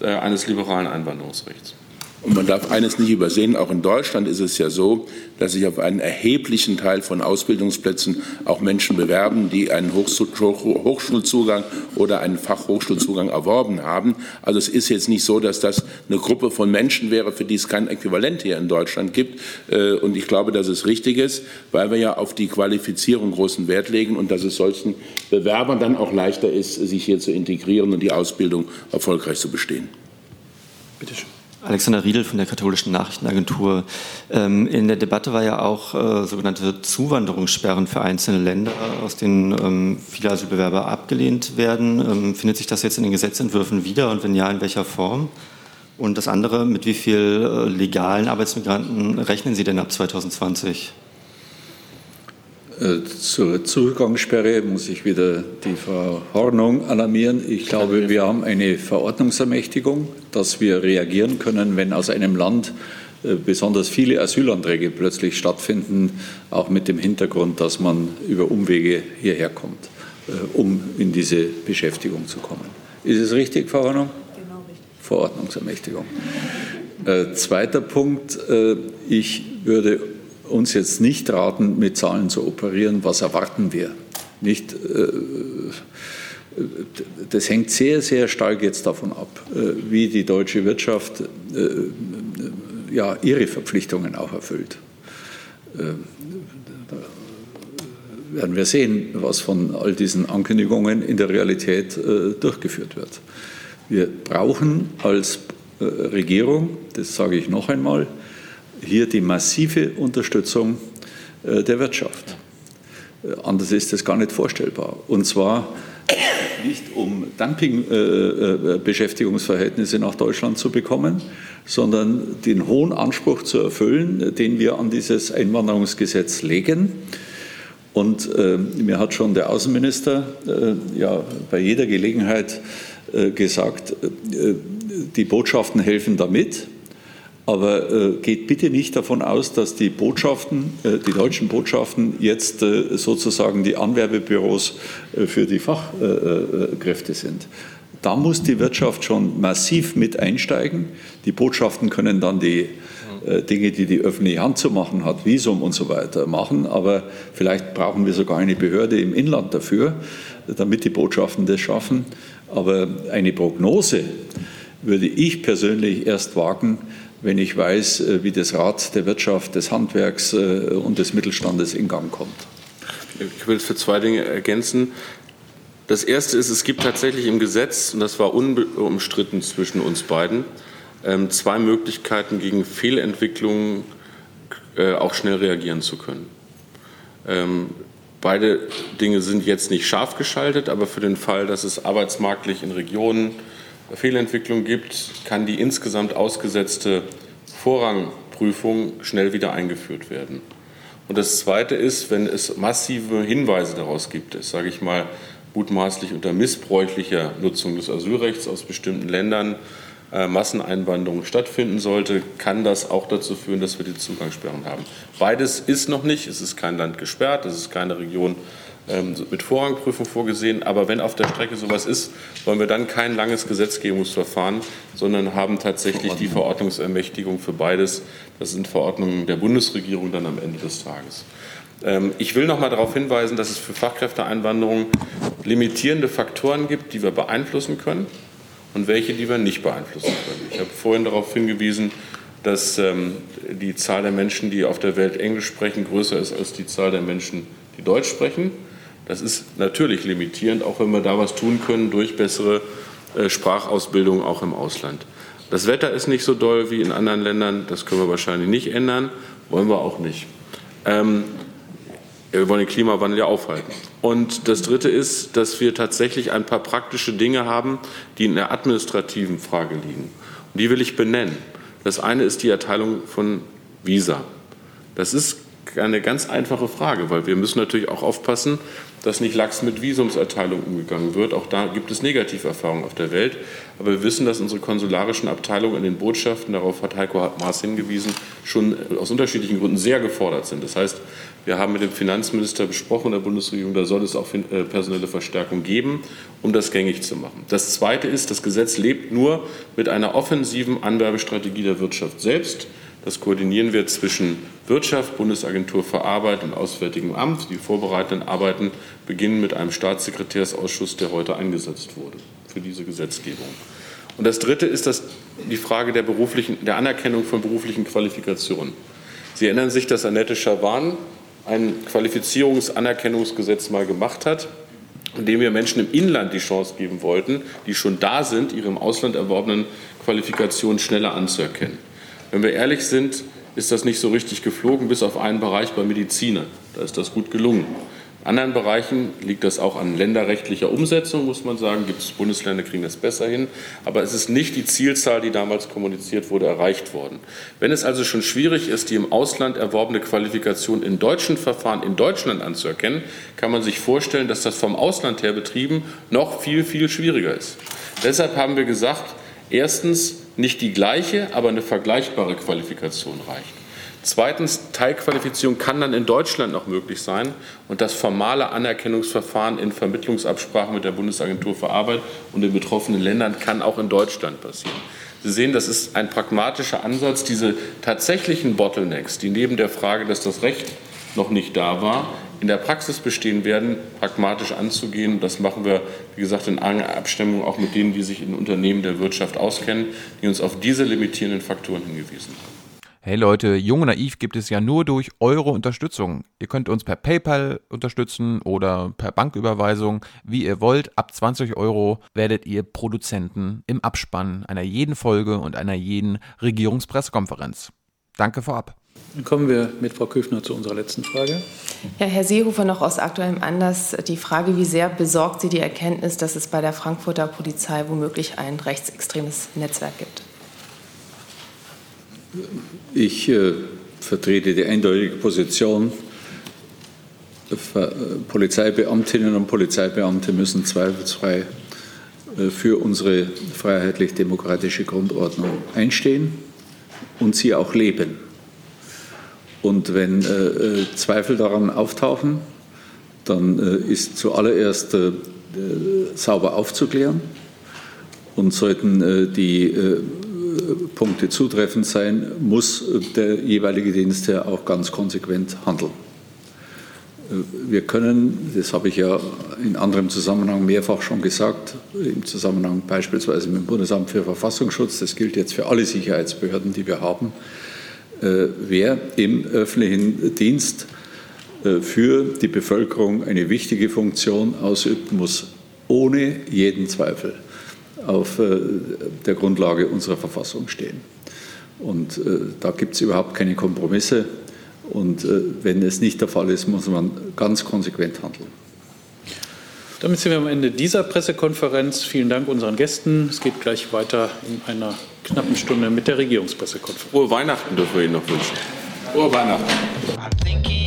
äh, eines liberalen Einwanderungsrechts. Und man darf eines nicht übersehen, auch in Deutschland ist es ja so, dass sich auf einen erheblichen Teil von Ausbildungsplätzen auch Menschen bewerben, die einen Hochschulzugang oder einen Fachhochschulzugang erworben haben. Also es ist jetzt nicht so, dass das eine Gruppe von Menschen wäre, für die es kein Äquivalent hier in Deutschland gibt. Äh, und ich glaube, dass es richtig ist, weil wir ja auf die Qualifizierung großen Wert legen und dass es solchen Bewerbern dann auch leichter ist, sich hier zu integrieren und die Ausbildung erfolgreich zu bestehen. Bitte schön. Alexander Riedel von der Katholischen Nachrichtenagentur. Ähm, in der Debatte war ja auch äh, sogenannte Zuwanderungssperren für einzelne Länder, aus denen ähm, viele Asylbewerber abgelehnt werden. Ähm, findet sich das jetzt in den Gesetzentwürfen wieder und wenn ja, in welcher Form? Und das andere, mit wie vielen äh, legalen Arbeitsmigranten rechnen Sie denn ab 2020? Äh, zur Zugangssperre muss ich wieder die Verordnung alarmieren. Ich glaube, wir haben eine Verordnungsermächtigung, dass wir reagieren können, wenn aus einem Land äh, besonders viele Asylanträge plötzlich stattfinden, auch mit dem Hintergrund, dass man über Umwege hierher kommt, äh, um in diese Beschäftigung zu kommen. Ist es richtig, Frau Hornung? Genau richtig. Verordnungsermächtigung. Zweiter Punkt. Ich würde uns jetzt nicht raten, mit Zahlen zu operieren. Was erwarten wir? Nicht, äh, das hängt sehr, sehr stark jetzt davon ab, äh, wie die deutsche Wirtschaft äh, ja, ihre Verpflichtungen auch erfüllt. Da werden wir sehen, was von all diesen Ankündigungen in der Realität durchgeführt wird. Wir brauchen als Regierung, das sage ich noch einmal, hier die massive Unterstützung äh, der Wirtschaft. Äh, anders ist das gar nicht vorstellbar. Und zwar nicht um Dumping-Beschäftigungsverhältnisse äh, nach Deutschland zu bekommen, sondern den hohen Anspruch zu erfüllen, den wir an dieses Einwanderungsgesetz legen. Und äh, mir hat schon der Außenminister äh, ja bei jeder Gelegenheit äh, gesagt, die Botschaften helfen damit. Aber äh, geht bitte nicht davon aus, dass die Botschaften, äh, die deutschen Botschaften jetzt äh, sozusagen die Anwerbebüros äh, für die Fachkräfte sind. Da muss die Wirtschaft schon massiv mit einsteigen. Die Botschaften können dann die äh, Dinge, die die öffentliche Hand zu machen hat, Visum und so weiter, machen. Aber vielleicht brauchen wir sogar eine Behörde im Inland dafür, damit die Botschaften das schaffen. Aber eine Prognose würde ich persönlich erst wagen, wenn ich weiß, äh, wie das Rad der Wirtschaft, des Handwerks äh, und des Mittelstandes in Gang kommt. Ich will es für zwei Dinge ergänzen. Das erste ist, es gibt tatsächlich im Gesetz, und das war unumstritten zwischen uns beiden, ähm, zwei Möglichkeiten, gegen Fehlentwicklungen äh, auch schnell reagieren zu können. Ähm, beide Dinge sind jetzt nicht scharf geschaltet, aber für den Fall, dass es arbeitsmarktlich in Regionen Fehlentwicklung gibt, kann die insgesamt ausgesetzte Vorrangprüfung schnell wieder eingeführt werden. Und das Zweite ist, wenn es massive Hinweise daraus gibt, das sage ich mal mutmaßlich unter missbräuchlicher Nutzung des Asylrechts aus bestimmten Ländern äh, Masseneinwanderung stattfinden sollte, kann das auch dazu führen, dass wir die Zugangssperren haben. Beides ist noch nicht. Es ist kein Land gesperrt, es ist keine Region mit Vorrangprüfung vorgesehen. Aber wenn auf der Strecke sowas ist, wollen wir dann kein langes Gesetzgebungsverfahren, sondern haben tatsächlich die Verordnungsermächtigung für beides. Das sind Verordnungen der Bundesregierung dann am Ende des Tages. Ähm, ich will noch mal darauf hinweisen, dass es für Fachkräfteeinwanderung limitierende Faktoren gibt, die wir beeinflussen können und welche, die wir nicht beeinflussen können. Ich habe vorhin darauf hingewiesen, dass ähm, die Zahl der Menschen, die auf der Welt Englisch sprechen, größer ist als die Zahl der Menschen, die Deutsch sprechen. Das ist natürlich limitierend, auch wenn wir da was tun können durch bessere äh, Sprachausbildung auch im Ausland. Das Wetter ist nicht so doll wie in anderen Ländern, das können wir wahrscheinlich nicht ändern, wollen wir auch nicht. Ähm, wir wollen den Klimawandel ja aufhalten. Und das Dritte ist, dass wir tatsächlich ein paar praktische Dinge haben, die in der administrativen Frage liegen. Und die will ich benennen. Das eine ist die Erteilung von Visa. Das ist eine ganz einfache Frage, weil wir müssen natürlich auch aufpassen, dass nicht lax mit Visumserteilung umgegangen wird. Auch da gibt es Negativerfahrungen auf der Welt. Aber wir wissen, dass unsere konsularischen Abteilungen in den Botschaften, darauf hat Heiko Maas hingewiesen, schon aus unterschiedlichen Gründen sehr gefordert sind. Das heißt, wir haben mit dem Finanzminister besprochen, der Bundesregierung, da soll es auch äh, personelle Verstärkung geben, um das gängig zu machen. Das Zweite ist, das Gesetz lebt nur mit einer offensiven Anwerbestrategie der Wirtschaft selbst. Das koordinieren wir zwischen Wirtschaft, Bundesagentur für Arbeit und Auswärtigem Amt. Die vorbereitenden Arbeiten beginnen mit einem Staatssekretärsausschuss, der heute eingesetzt wurde für diese Gesetzgebung. Und das Dritte ist das, die Frage der, beruflichen, der Anerkennung von beruflichen Qualifikationen. Sie erinnern sich, dass Annette Schawan ein Qualifizierungsanerkennungsgesetz mal gemacht hat. indem wir Menschen im Inland die Chance geben wollten, die schon da sind, ihre im Ausland erworbenen Qualifikationen schneller anzuerkennen. Wenn wir ehrlich sind, ist das nicht so richtig geflogen, bis auf einen Bereich bei Mediziner. Da ist das gut gelungen. In anderen Bereichen liegt das auch an länderrechtlicher Umsetzung, muss man sagen. Gibt es Bundesländer, kriegen das besser hin. Aber es ist nicht die Zielzahl, die damals kommuniziert wurde, erreicht worden. Wenn es also schon schwierig ist, die im Ausland erworbene Qualifikation in deutschen Verfahren in Deutschland anzuerkennen, kann man sich vorstellen, dass das vom Ausland her betrieben noch viel, viel schwieriger ist. Deshalb haben wir gesagt, erstens nicht die gleiche, aber eine vergleichbare Qualifikation reicht. Zweitens, Teilqualifizierung kann dann in Deutschland noch möglich sein und das formale Anerkennungsverfahren in Vermittlungsabsprachen mit der Bundesagentur für Arbeit und den betroffenen Ländern kann auch in Deutschland passieren. Sie sehen, das ist ein pragmatischer Ansatz, diese tatsächlichen Bottlenecks, die neben der Frage, dass das Recht noch nicht da war, in der Praxis bestehen werden, pragmatisch anzugehen. Das machen wir, wie gesagt, in enger Abstimmung auch mit denen, die sich in Unternehmen der Wirtschaft auskennen, die uns auf diese limitierenden Faktoren hingewiesen haben. Hey Leute, Jung und Naiv gibt es ja nur durch eure Unterstützung. Ihr könnt uns per PayPal unterstützen oder per Banküberweisung, wie ihr wollt. Ab 20 Euro werdet ihr Produzenten im Abspann einer jeden Folge und einer jeden Regierungspressekonferenz. Danke vorab. Dann kommen wir mit Frau Köfner zu unserer letzten Frage. Ja, Herr Seehofer, noch aus aktuellem Anlass die Frage, wie sehr besorgt Sie die Erkenntnis, dass es bei der Frankfurter Polizei womöglich ein rechtsextremes Netzwerk gibt? Ich äh, vertrete die eindeutige Position, äh, Polizeibeamtinnen und Polizeibeamte müssen zweifelsfrei äh, für unsere freiheitlich-demokratische Grundordnung einstehen und sie auch leben. Und wenn äh, Zweifel daran auftauchen, dann äh, ist zuallererst äh, sauber aufzuklären und sollten die Punkte zutreffend sein, muss der jeweilige Dienst ja auch ganz konsequent handeln. Wir können, das habe ich ja in anderem Zusammenhang mehrfach schon gesagt, im Zusammenhang beispielsweise mit dem Bundesamt für Verfassungsschutz, das gilt jetzt für alle Sicherheitsbehörden, die wir haben, äh, wer im öffentlichen Dienst äh, für die Bevölkerung eine wichtige Funktion ausübt, muss ohne jeden Zweifel auf äh, der Grundlage unserer Verfassung stehen. Und äh, da gibt es überhaupt keine Kompromisse. Und äh, wenn es nicht der Fall ist, muss man ganz konsequent handeln. Damit sind wir am Ende dieser Pressekonferenz. Vielen Dank unseren Gästen. Es geht gleich weiter in einer knappen Stunde mit der Regierungspressekonferenz. Frohe Weihnachten dürfen wir Ihnen noch wünschen. Frohe Weihnachten.